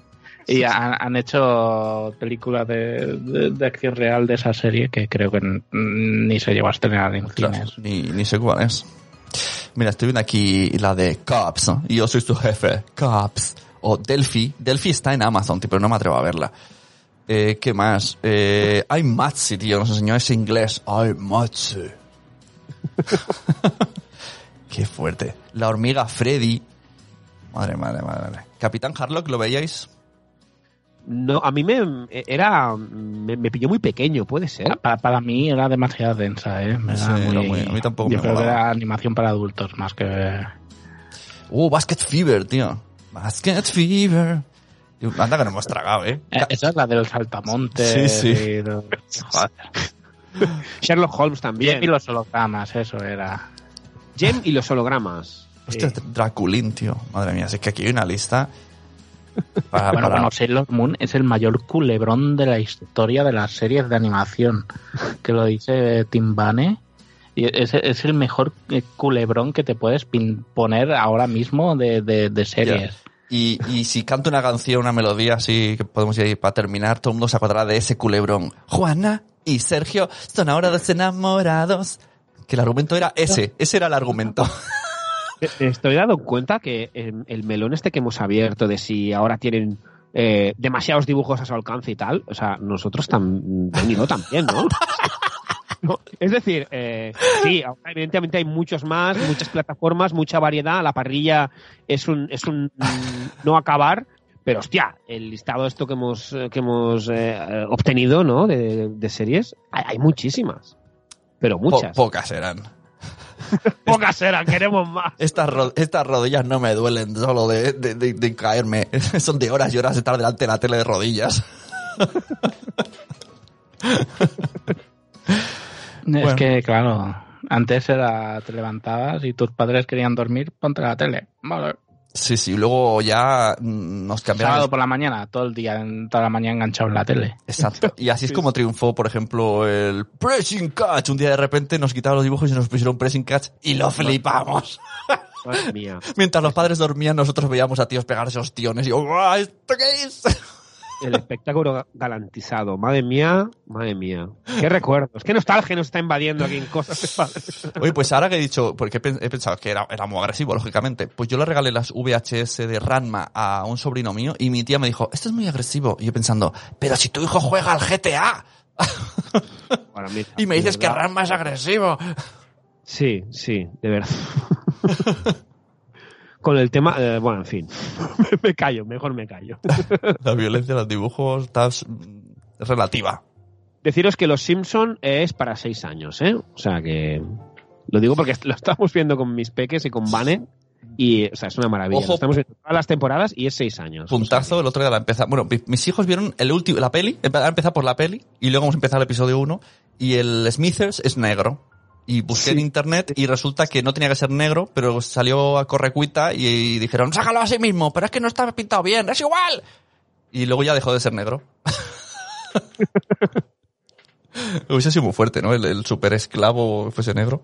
Speaker 4: Y han, han hecho películas de, de- de acción real de esa serie que creo que ni se llegó a estrenar en
Speaker 3: Ostras,
Speaker 4: cines.
Speaker 3: ni, ni sé cuál es. Mira, estoy viendo aquí la de Cops, ¿no? y yo soy su jefe. Cops. O Delphi. Delphi está en Amazon, tío, pero no me atrevo a verla. Eh, ¿Qué más? Eh, Matzi, tío, nos enseñó ese inglés. Ay, Matzi. (laughs) Qué fuerte. La hormiga Freddy. Madre, madre. madre. Capitán Harlock, ¿lo veíais?
Speaker 1: No, a mí me era me, me pilló muy pequeño, puede ser.
Speaker 4: Para, para mí era demasiado densa, ¿eh? Me
Speaker 3: Sí,
Speaker 4: muy-
Speaker 3: muy- a mí tampoco
Speaker 4: yo
Speaker 3: me
Speaker 4: creo que era animación para adultos más que...
Speaker 3: Uh, Basket Fever, tío. Basket Fever. Anda que no hemos tragado, ¿eh?
Speaker 4: Eh, Esa es la del saltamonte.
Speaker 3: Sí, sí.
Speaker 4: Joder. (laughs)
Speaker 1: Sherlock Holmes también.
Speaker 4: Y los hologramas, eso era.
Speaker 1: Gem y los hologramas.
Speaker 3: Hostia, Draculín, tío. Madre mía, si es que aquí hay una lista. Para,
Speaker 4: Bueno,
Speaker 3: para-
Speaker 4: bueno, Sailor Moon es el mayor culebrón de la historia de las series de animación, que lo dice Tim Bane. Y es, es el mejor eh, culebrón que te puedes poner ahora mismo de, de- de series.
Speaker 3: Y, y si canto una canción, una melodía así que podemos ir para terminar, todo el mundo se acordará de ese culebrón. Juana y Sergio son ahora dos enamorados. Que el argumento era ese, ese era el argumento. (laughs)
Speaker 1: Eh, Estoy dando cuenta que el, el melón este que hemos abierto de si ahora tienen eh, demasiados dibujos a su alcance y tal, o sea, nosotros tam- venido también, ¿no? (laughs) No, Es decir, eh, sí, evidentemente hay muchos más, muchas plataformas, mucha variedad, la parrilla es un, es un no acabar, pero hostia, el listado esto que hemos, eh, que hemos eh, obtenido, ¿no? De, de series, hay, hay muchísimas, pero
Speaker 3: Po-
Speaker 1: muchas.
Speaker 3: pocas eran. (laughs)
Speaker 1: Pocas eran, queremos más.
Speaker 3: Estas, ro- estas rodillas no me duelen solo de, de- de- de caerme. (laughs) Son de horas y horas de estar delante de la tele de rodillas.
Speaker 4: Es que, claro, antes era, te levantabas y tus padres querían dormir, ponte la tele. Vale.
Speaker 3: Sí, sí, luego ya mm, nos cambiaron.
Speaker 4: Sábado por la mañana, todo el día, toda la mañana enganchado en la tele.
Speaker 3: Exacto. Y así es como triunfó, por ejemplo, el Pressing Catch. Un día de repente nos quitaron los dibujos y nos pusieron Pressing Catch y lo flipamos. (laughs) Mientras los padres dormían, nosotros veíamos a tíos pegarse ostiones y yo, "Guau, ¿esto qué es?
Speaker 1: El espectáculo ga- garantizado. Madre mía, madre mía. Qué recuerdos. Qué nostalgia nos está invadiendo aquí en cosas de padres.
Speaker 3: Oye, pues ahora que he dicho, porque he pen- he pensado que era, era muy agresivo, lógicamente, pues yo le regalé las VHS de Ranma a un sobrino mío y mi tía me dijo, esto es muy agresivo. Y yo pensando, pero si tu hijo juega al GTA y me dices que. Ranma es agresivo.
Speaker 1: Sí, sí, de verdad. (laughs) Con el tema, eh, bueno, en fin. (laughs) me callo, mejor me callo.
Speaker 3: La violencia en los dibujos está es relativa.
Speaker 1: Deciros que Los Simpson es para seis años, ¿eh? O sea que lo digo porque (laughs) lo estamos viendo con mis peques y con Vane y, o sea, es una maravilla.
Speaker 3: Ojo.
Speaker 1: Lo estamos viendo todas las temporadas y es seis años.
Speaker 3: Puntazo, el otro día la empezamos. Bueno, mi- mis hijos vieron el último, la peli, empe- empezar por la peli, y luego hemos empezado el episodio 1, y el Smithers es negro. Y busqué en internet y resulta que no tenía que ser negro, pero salió a correcuita y, y dijeron, sácalo a sí mismo, pero es que no está pintado bien, es igual. Y luego ya dejó de ser negro. (laughs) Hubiese sido muy fuerte, ¿no? El, el super esclavo fuese negro.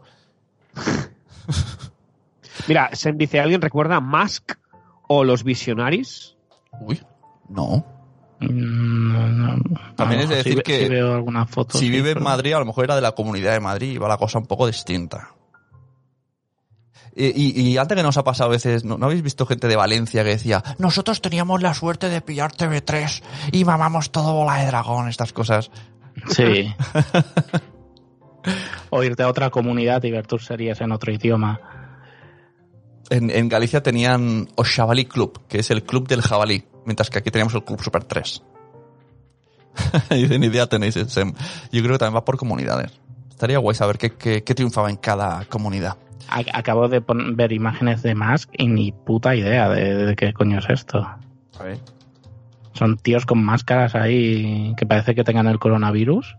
Speaker 1: Mira, se dice, ¿alguien recuerda Mask o Los Visionaries?
Speaker 3: Uy, no.
Speaker 4: No, no.
Speaker 3: También es de decir
Speaker 4: si
Speaker 3: que
Speaker 4: si veo
Speaker 3: si
Speaker 4: sí,
Speaker 3: vive en Madrid, a lo mejor era de la comunidad de Madrid y va la cosa un poco distinta. Y, y- y antes que nos ha pasado a veces, ¿no, no habéis visto gente de Valencia que decía, nosotros teníamos la suerte de pillar TV3 y mamamos todo bola de dragón, estas cosas?
Speaker 4: Sí. (laughs) o irte a otra comunidad y ver tus series en otro idioma.
Speaker 3: En, en Galicia tenían Oshabalí Club, que es el club del jabalí, mientras que aquí teníamos el Club Super 3. y (laughs) ni idea tenéis. es, em, Yo creo que también va por comunidades. Estaría guay saber qué, qué- qué triunfaba en cada comunidad.
Speaker 4: Acabo de ver imágenes de Mask y ni puta idea de, de qué coño es esto. Son tíos con máscaras ahí que parece que tengan el coronavirus.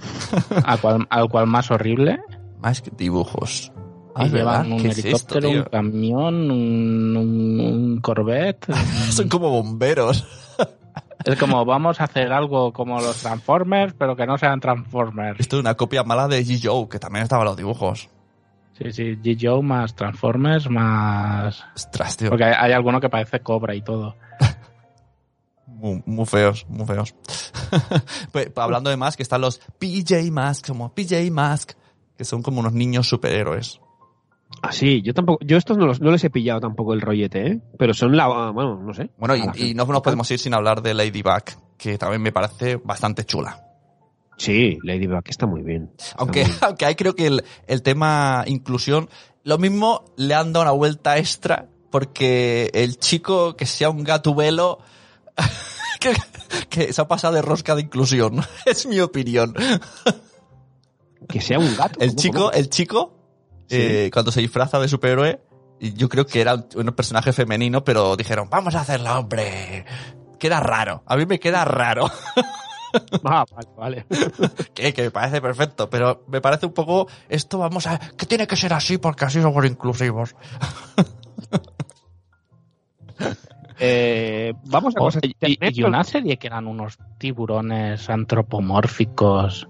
Speaker 4: (laughs) al, cual, al cual más horrible.
Speaker 3: Más que dibujos.
Speaker 4: Y
Speaker 3: Ah, verdad.
Speaker 4: llevan un
Speaker 3: ¿Qué es esto,
Speaker 4: helicóptero, un camión, un, un, un Corvette. (laughs)
Speaker 3: Son como bomberos.
Speaker 4: Es como vamos a hacer algo como los Transformers, pero que no sean Transformers.
Speaker 3: Esto es una copia mala de G. Joe, que también estaba en los dibujos.
Speaker 4: Sí, sí, G. Joe más Transformers más...
Speaker 3: Ostras, tío.
Speaker 4: Porque hay, hay alguno que parece Cobra y todo. (laughs)
Speaker 3: Muy, muy feos, muy feos. (laughs) pues, hablando de Mask, están los PJ Mask, como PJ Mask, que son como unos niños superhéroes.
Speaker 1: Ah, sí, yo tampoco, yo estos no, los, no les he pillado tampoco el rollete, ¿eh? Pero son la, bueno, no sé.
Speaker 3: Bueno, y, y no nos podemos ir sin hablar de Ladybug, que también me parece bastante chula.
Speaker 1: Sí, Ladybug está muy bien. Está
Speaker 3: Aunque,
Speaker 1: muy bien. (laughs)
Speaker 3: aunque ahí creo que el, el tema inclusión, lo mismo le han dado una vuelta extra, porque el chico que sea un gatubelo, (laughs) que, que se ha pasado de rosca de inclusión. (laughs) Es mi opinión.
Speaker 1: Que sea un gato.
Speaker 3: El
Speaker 1: ¿cómo,
Speaker 3: chico, el chico,
Speaker 1: Sí.
Speaker 3: eh, cuando se disfraza de superhéroe, y yo creo que era un, personaje femenino, pero dijeron, vamos a hacerlo hombre. Queda raro. A mí me queda raro. (laughs)
Speaker 1: Ah, vale, vale. (laughs)
Speaker 3: que, que me parece perfecto, pero me parece un poco, esto vamos a, que tiene que ser así porque así somos inclusivos. (laughs)
Speaker 1: Eh, vamos a
Speaker 4: Oh,
Speaker 1: cosas
Speaker 4: y, y- y una serie que eran unos tiburones antropomórficos.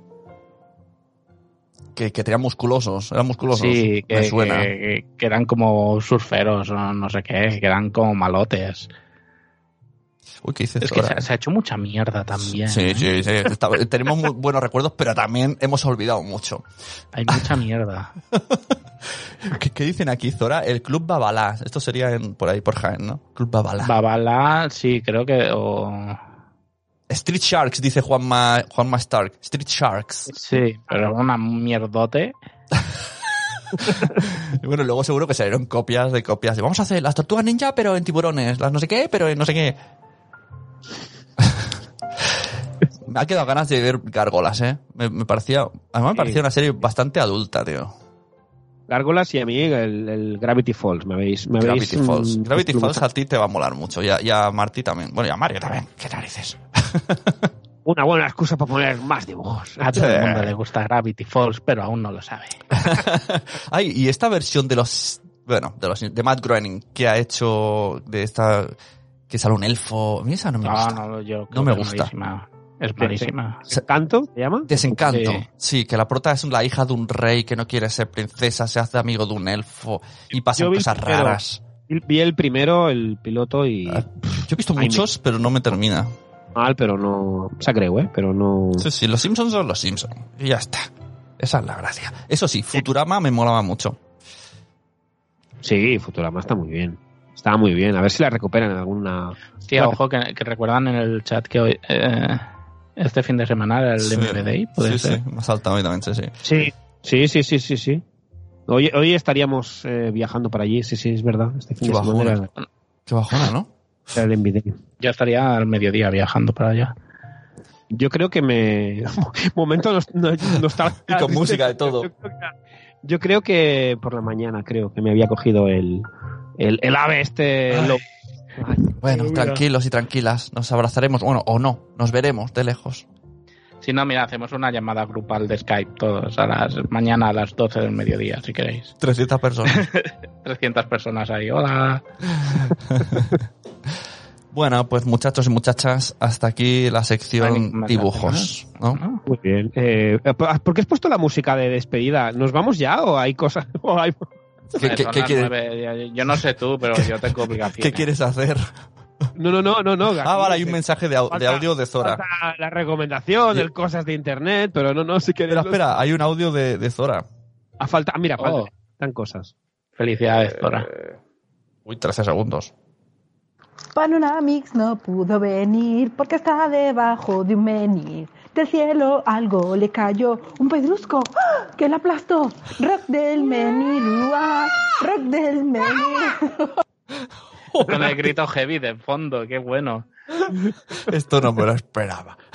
Speaker 3: Que, que tenían musculosos, eran musculosos.
Speaker 4: Sí, que,
Speaker 3: me suena.
Speaker 4: que- que eran como surferos o no sé qué, que eran como malotes.
Speaker 3: Uy, ¿qué dices
Speaker 4: Es que
Speaker 3: ahora?
Speaker 4: se, ha hecho mucha mierda también.
Speaker 3: Sí,
Speaker 4: ¿eh?
Speaker 3: sí, sí. Está- tenemos muy buenos recuerdos, pero también hemos olvidado mucho.
Speaker 4: Hay mucha mierda. (laughs)
Speaker 3: ¿Qué, qué dicen aquí, Zora? El Club Babalá. Esto sería en- por ahí, por Jaén, ¿no? Club Babalá.
Speaker 4: Babala, sí, creo que. o-
Speaker 3: Street Sharks, dice Juanma, Juanma Stark. Street Sharks.
Speaker 4: sí, pero una mierdote. (laughs)
Speaker 3: Bueno, luego seguro que salieron copias de copias. de, Vamos a hacer las tortugas ninja, pero en tiburones. Las no sé qué, pero en no sé qué. (laughs) me ha quedado ganas de ver Gárgolas, ¿eh? Me, me parecía... Además me parecía una serie bastante adulta, tío.
Speaker 1: Gárgolas y a mí el, el Gravity Falls. Me habéis. Me
Speaker 3: Gravity Falls.
Speaker 1: mm,
Speaker 3: Gravity
Speaker 1: me
Speaker 3: Falls a ti te va a molar mucho. Y a, y a Marty también. Bueno, y a Mario también. ¿Qué narices?
Speaker 1: Una buena excusa para poner más dibujos.
Speaker 4: A todo el mundo le gusta Gravity Falls, pero aún no lo sabe. (laughs)
Speaker 3: Ay, y esta versión de los... Bueno, de los de Matt Groening, que ha hecho de esta... Que sale un elfo... A mí esa no me
Speaker 4: No,
Speaker 3: gusta.
Speaker 4: no, yo
Speaker 3: No me
Speaker 4: que
Speaker 3: gusta.
Speaker 4: malísima. Es malísima.
Speaker 1: ¿Canto se llama?
Speaker 3: Desencanto.
Speaker 4: Sí.
Speaker 3: Sí. que la prota es la hija de un rey que no quiere ser princesa, se hace amigo de un elfo y pasan cosas
Speaker 1: primero.
Speaker 3: raras.
Speaker 1: Vi el primero, el piloto y.
Speaker 3: Ah, Yo he visto
Speaker 1: Ay,
Speaker 3: muchos, pero no me termina.
Speaker 1: Mal, pero no. Se creo, ¿eh? Pero no.
Speaker 3: Sí, sí, los Simpsons son los Simpsons. Y ya está. Esa es la gracia. Eso sí, Futurama me molaba mucho.
Speaker 1: Sí, Futurama está muy bien. Está muy bien. A ver si la recuperan en alguna.
Speaker 4: Sí, ojo, que, que recuerdan en el chat que hoy, eh, este fin de semana era el
Speaker 3: Sí.
Speaker 4: MVDI, puede
Speaker 3: sí,
Speaker 4: ser.
Speaker 3: sí, me ha saltado sí, sí.
Speaker 1: Sí. Sí, sí, sí, sí, sí. Hoy, hoy estaríamos eh, viajando para allí, sí, sí, es verdad. Este fin
Speaker 3: Qué
Speaker 1: de semana
Speaker 3: bajona.
Speaker 1: era,
Speaker 3: Qué bajona, ¿no?
Speaker 1: Era el Envidia.
Speaker 4: Yo estaría al mediodía viajando para allá.
Speaker 1: Yo creo que me. (laughs) Momento nos, nos- nostálgico. (laughs)
Speaker 3: Y con música de todo.
Speaker 1: Yo creo que- por la mañana, creo que me había cogido el, el, el ave este.
Speaker 3: Ay.
Speaker 1: lo- Ay,
Speaker 3: Bueno, tranquilos y tranquilas. Nos abrazaremos, bueno, o no, nos veremos de lejos.
Speaker 4: Si no, mira, hacemos una llamada grupal de Skype todos a las mañana a las 12 del mediodía, si queréis.
Speaker 3: 300 personas. (laughs)
Speaker 4: 300 personas ahí. Hola. (laughs)
Speaker 3: bueno, pues muchachos y muchachas, hasta aquí la sección dibujos, ¿no?
Speaker 4: ¿No?
Speaker 1: Muy bien. Eh, ¿Por qué has puesto la música de despedida? ¿Nos vamos ya o hay cosas? (laughs) o hay-
Speaker 3: ¿Qué, qué-
Speaker 4: yo no sé tú, pero yo tengo obligaciones.
Speaker 3: qué quieres hacer?
Speaker 1: No, no, no, no, no.
Speaker 3: Ah, vale, hay un mensaje de, au- de
Speaker 1: Falta-
Speaker 3: audio de Zora.
Speaker 1: falta La recomendación, el cosas de internet, pero no, no, si quieres.
Speaker 3: Espera, espera, hay un audio de, de Zora.
Speaker 1: A falta, ah, mira, falta,
Speaker 4: Oh.
Speaker 1: están cosas.
Speaker 4: Felicidades, Zora.
Speaker 3: Eh, Uy, 13 segundos.
Speaker 6: Panoramix no pudo venir porque está debajo de un menir. Del cielo algo le cayó, un pedrusco ¡ah! que la aplastó. Rock del menir, ¡ah! rock del menir. (laughs)
Speaker 4: Con el grito heavy de fondo, qué bueno.
Speaker 3: Esto no me lo esperaba. (laughs)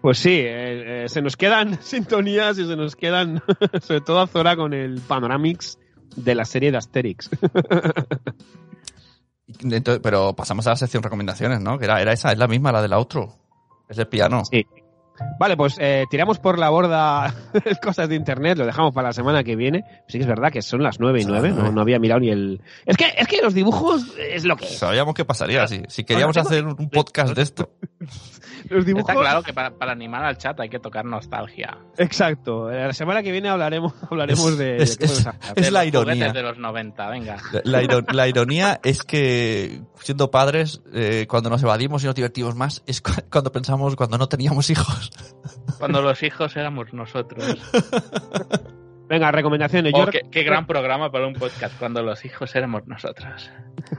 Speaker 1: Pues sí, eh, eh, se nos quedan (laughs) sintonías y se nos quedan, sobre todo a Zora con el Panoramix de la serie de Asterix.
Speaker 3: Entonces, pero pasamos a la sección recomendaciones, ¿no? Que era, era esa, es la misma, la del outro. Es el piano.
Speaker 1: Sí. Vale, pues eh, tiramos por la borda (laughs) cosas de internet, lo dejamos para la semana que viene. Sí que es verdad que son las 9 y 9, no, no había mirado ni el... Es que, es que los dibujos es lo que es.
Speaker 3: Sabíamos que pasaría si, si queríamos
Speaker 1: Bueno,
Speaker 3: hacer un podcast de esto. (laughs)
Speaker 1: Los dibujos...
Speaker 4: Está claro que para, para animar al chat hay que tocar nostalgia.
Speaker 1: Exacto. La semana que viene hablaremos, (laughs) hablaremos
Speaker 3: Es-
Speaker 1: de...
Speaker 3: es-
Speaker 1: de cosas
Speaker 3: es-
Speaker 1: aparte.
Speaker 3: Es
Speaker 4: De
Speaker 3: la ironía.
Speaker 4: de los 90, venga.
Speaker 3: La, iro- la ironía es que siendo padres, eh, cuando nos evadimos y nos divertimos más, es cu- cuando pensamos cuando no teníamos hijos.
Speaker 4: Cuando los hijos éramos nosotros. (laughs)
Speaker 1: Venga, recomendaciones.
Speaker 4: Oh,
Speaker 1: Yo
Speaker 4: qué, qué gran programa para un podcast, cuando los hijos éramos nosotros.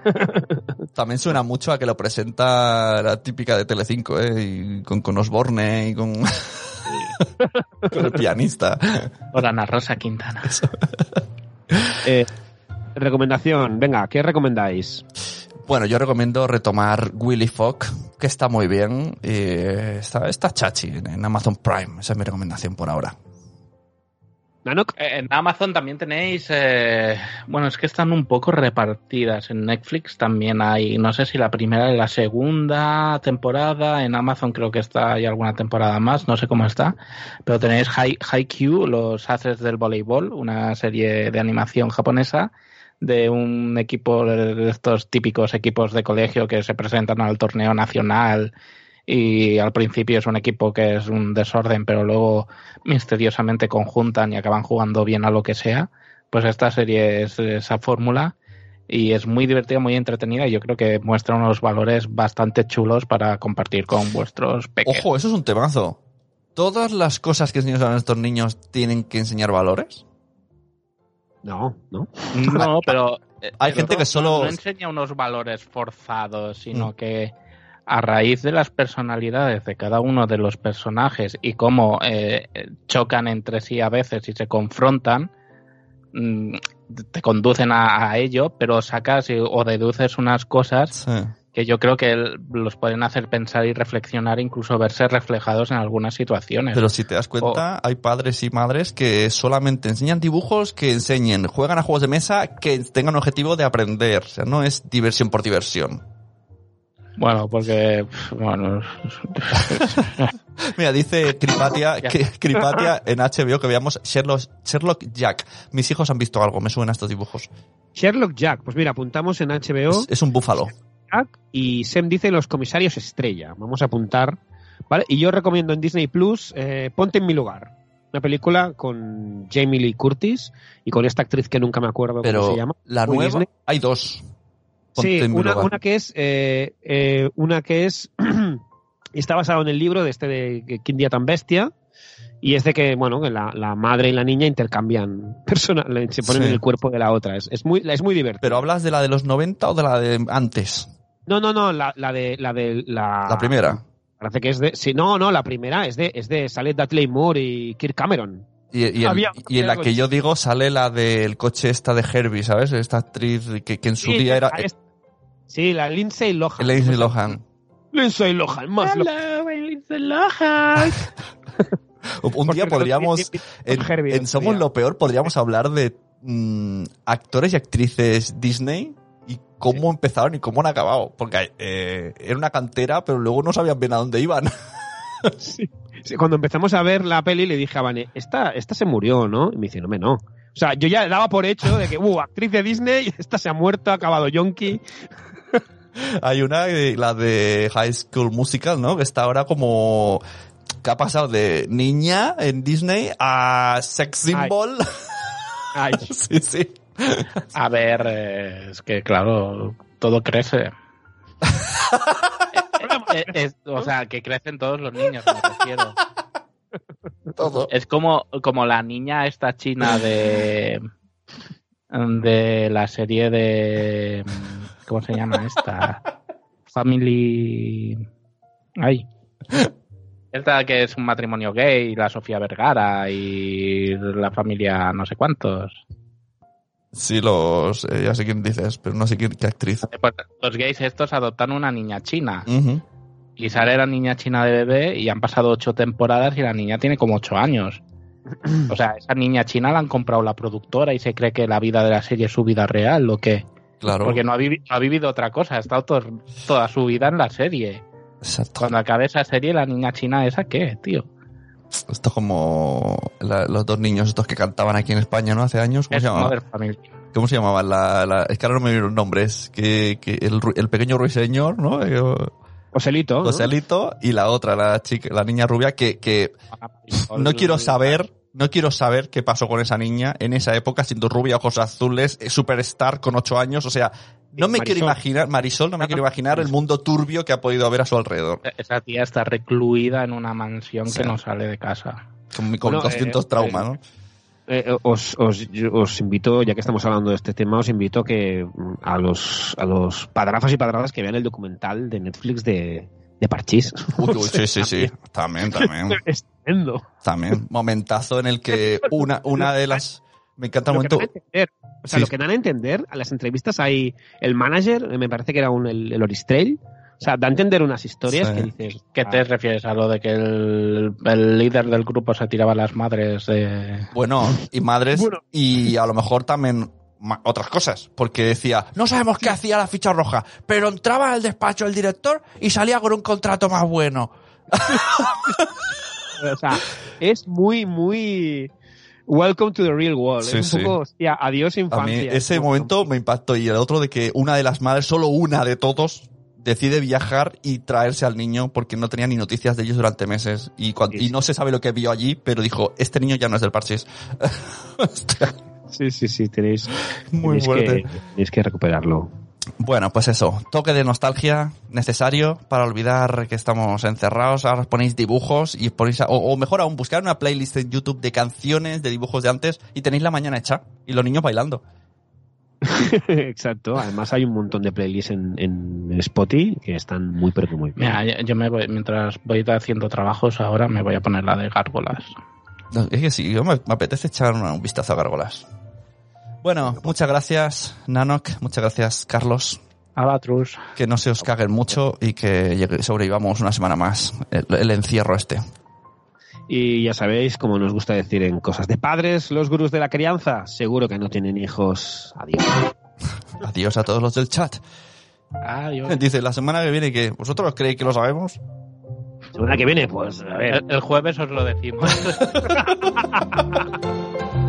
Speaker 4: (laughs)
Speaker 3: También suena mucho a que lo presenta la típica de Telecinco, ¿eh? Y con, con Osborne y con, (laughs) con el pianista.
Speaker 4: Por Ana Rosa Quintana.
Speaker 1: Eh, recomendación, venga, ¿qué recomendáis?
Speaker 3: Bueno, yo recomiendo retomar Willy Fogg, que está muy bien. y está, está chachi en, Amazon Prime. Esa es mi recomendación por ahora.
Speaker 4: Eh, En Amazon también tenéis, eh, bueno, es que están un poco repartidas. En Netflix también hay, no sé si la primera y la segunda temporada. En Amazon creo que está hay alguna temporada más, no sé cómo está. Pero tenéis Hai- Haikyuu, los haces del voleibol, una serie de animación japonesa de un equipo de estos típicos equipos de colegio que se presentan al torneo nacional y al principio es un equipo que es un desorden, pero luego misteriosamente conjuntan y acaban jugando bien a lo que sea, pues esta serie es esa fórmula y es muy divertida, muy entretenida y yo creo que muestra unos valores bastante chulos para compartir con vuestros pequeños.
Speaker 3: Ojo, eso es un temazo. ¿Todas las cosas que enseñamos a nuestros niños tienen que enseñar valores?
Speaker 1: No, no.
Speaker 4: No, pero... eh,
Speaker 3: Hay
Speaker 4: pero
Speaker 3: gente
Speaker 4: no-
Speaker 3: que solo-
Speaker 4: No enseña unos valores forzados, sino
Speaker 3: Mm.
Speaker 4: que a raíz de las personalidades de cada uno de los personajes y cómo eh, chocan entre sí a veces y se confrontan, mm, te conducen a, a ello, pero sacas y- o deduces unas cosas
Speaker 3: Sí.
Speaker 4: Que yo creo que los pueden hacer pensar y reflexionar, incluso verse reflejados en algunas situaciones.
Speaker 3: Pero si te das cuenta, hay padres y madres que solamente enseñan dibujos, que enseñen, juegan a juegos de mesa, que tengan un objetivo de aprender. O sea, no es diversión por diversión.
Speaker 4: Bueno, porque, bueno, (laughs)
Speaker 3: Mira, dice Cripatia, que Cripatia en HBO que veamos Sherlock, Sherlock Jack. Mis hijos han visto algo, me suenan estos dibujos.
Speaker 1: Sherlock Jack, pues mira, apuntamos en HBO
Speaker 3: Es, es un búfalo.
Speaker 1: Jack y Sem dice los comisarios estrella. Vamos a apuntar, ¿vale? Y yo recomiendo en Disney Plus eh, Ponte en mi lugar. Una película con Jamie Lee Curtis y con esta actriz que nunca me acuerdo cómo se llama.
Speaker 3: la nueva,
Speaker 1: Disney.
Speaker 3: hay dos. Ponte
Speaker 1: Sí,
Speaker 3: en mi
Speaker 1: una,
Speaker 3: lugar.
Speaker 1: una que es eh, eh, una que es (clears throat) está basado en el libro de este de Qué día tan bestia y es de que bueno la, la madre y la niña intercambian (laughs) persona se ponen
Speaker 3: Sí.
Speaker 1: en el cuerpo de la otra es, es muy es muy divertido
Speaker 3: Pero hablas de la de los 90 o de la de antes.
Speaker 1: No no no la, la de la de la,
Speaker 3: La primera.
Speaker 1: parece que es de sí no no la primera es de es de sale Dudley Moore y Kirk Cameron
Speaker 3: Y, y en,
Speaker 1: Había-
Speaker 3: y en la que yo digo sale la del coche esta de Herbie, ¿sabes? Esta actriz que, que en su día era
Speaker 1: es- sí la Lindsay Lohan
Speaker 3: Lindsay Lohan.
Speaker 1: Lindsay Lohan más lo- (laughs)
Speaker 3: Un
Speaker 1: Porque
Speaker 3: día podríamos, en,
Speaker 1: Herbie,
Speaker 3: en Somos
Speaker 1: día.
Speaker 3: lo Peor, podríamos hablar de mm, actores y actrices Disney cómo empezaron y cómo han acabado. Porque eh, era una cantera, pero luego no sabían bien a dónde iban. (laughs)
Speaker 1: Sí, cuando empezamos a ver la peli le dije a Vane, esta, esta se murió, ¿no? Y me dice, no, me no. O sea, yo ya daba por hecho de que, uh, actriz de Disney, (laughs) esta se ha muerto, ha acabado yonki. (laughs)
Speaker 3: Hay una, eh, la de High School Musical, ¿no? Que está ahora como... que ha pasado de niña en Disney a sex symbol.
Speaker 1: Ay,
Speaker 3: sí, sí. (laughs)
Speaker 4: A ver, eh, es que claro, todo crece. (laughs) Eh, eh, es- o sea, que crecen todos los niños, me refiero.
Speaker 3: Todo.
Speaker 4: Es como, como la niña esta china de de la serie de ¿cómo se llama esta? Family ay esta que es un matrimonio gay, la Sofía Vergara y la familia no sé cuántos.
Speaker 3: Sí, los... eh, ya sé quién dices, pero no sé quién, qué actriz.
Speaker 4: Pues los gays estos adoptan una niña china.
Speaker 3: Ujú.
Speaker 4: Y Sara era niña china de bebé y han pasado ocho temporadas y la niña tiene como ocho años. O sea, esa niña china la han comprado la productora y se cree que la vida de la serie es su vida real, lo que...
Speaker 3: Claro.
Speaker 4: Porque no ha, vivi- no ha vivido otra cosa, ha estado to- toda su vida en la serie.
Speaker 3: Exacto.
Speaker 4: Cuando acabe esa serie, la niña china esa, ¿qué, tío?
Speaker 3: Esto es como la- los dos niños estos que cantaban aquí en España, ¿no? Hace años. ¿Cómo
Speaker 4: Es
Speaker 3: se llamaban? ¿Cómo se llamaban? La, la- es que ahora no me vienen los nombres. Que, que el, pequeño ruiseñor, ¿no? Eh,
Speaker 1: Joselito. ¿no?
Speaker 3: Joselito y la otra, la chica, la niña rubia, que, que no quiero saber, no quiero saber qué pasó con esa niña en esa época, siendo rubia, ojos azules, eh, superstar con ocho años. O sea, no me quiero imaginar, Marisol, no me quiero imaginar el mundo turbio que ha podido haber a su alrededor.
Speaker 4: Esa tía está recluida en una mansión
Speaker 3: Sí.
Speaker 4: que no sale de casa.
Speaker 3: Con, con
Speaker 1: Bueno,
Speaker 3: 200
Speaker 1: eh,
Speaker 3: traumas,
Speaker 1: eh,
Speaker 3: ¿no?
Speaker 1: Eh, os, os, os invito, ya que estamos hablando de este tema, os invito que mm, a los, a los padrazos y padradas que vean el documental de Netflix de, de Parchís.
Speaker 3: Uy, uy, sí, sí, sí. (laughs) También, también.
Speaker 1: es tremendo.
Speaker 3: También. Momentazo en el que una, una de las. Me encanta el momento.
Speaker 1: o sea,
Speaker 3: Sí.
Speaker 1: lo que dan a entender a las entrevistas hay el manager, me parece que era un, el, el Oristrell, o sea, da a entender unas historias
Speaker 3: Sí.
Speaker 1: que dices...
Speaker 4: ¿Qué te
Speaker 1: ah,
Speaker 4: refieres a lo de que el, el líder del grupo se tiraba a las madres de...
Speaker 3: Bueno, y madres,
Speaker 1: Bueno.
Speaker 3: y a lo mejor también otras cosas, porque decía, no sabemos qué hacía la ficha roja, pero entraba al despacho del director y salía con un contrato más bueno. (laughs)
Speaker 1: O sea, es muy, muy... Welcome to the real world.
Speaker 3: Sí,
Speaker 1: es un
Speaker 3: sí.
Speaker 1: poco, hostia, adiós
Speaker 3: A
Speaker 1: infancia.
Speaker 3: mí ese momento me impactó y el otro de que una de las madres, solo una de todos, decide viajar y traerse al niño porque no tenía ni noticias de ellos durante meses y, no se sabe lo que vio allí, pero dijo, este niño ya no es del Parchís. (laughs)
Speaker 1: Sí, sí, sí, tenéis,
Speaker 3: Muy
Speaker 1: tenéis,
Speaker 3: fuerte.
Speaker 1: que, tenéis que recuperarlo.
Speaker 3: Bueno, pues eso, toque de nostalgia necesario para olvidar que estamos encerrados. Ahora os ponéis dibujos y os ponéis, a- o, o mejor aún, buscar una playlist en YouTube de canciones, de dibujos de antes y tenéis la mañana hecha y los niños bailando. (laughs)
Speaker 1: Exacto. Además hay un montón de playlists en, en Spotify que están muy, pero que muy bien.
Speaker 4: Mira, yo- me voy, mientras voy haciendo trabajos ahora, me voy a poner la de gárgolas.
Speaker 3: No, Es que sí, yo me, me apetece echar un vistazo a Gárgolas. Bueno, muchas gracias, Nanok. Muchas gracias, Carlos.
Speaker 4: Abatrus.
Speaker 3: Que no se os caguen mucho y que llegue- sobrevivamos una semana más el, el encierro este.
Speaker 1: Y ya sabéis, como nos gusta decir en cosas de padres, los gurús de la crianza, seguro que no tienen hijos. Adiós. (laughs)
Speaker 3: Adiós a todos los del chat.
Speaker 4: Adiós. (laughs)
Speaker 3: Dice, la semana que viene, que ¿Vosotros creéis que lo sabemos?
Speaker 1: Semana que viene, pues, a ver.
Speaker 4: El, el jueves os lo decimos. (laughs)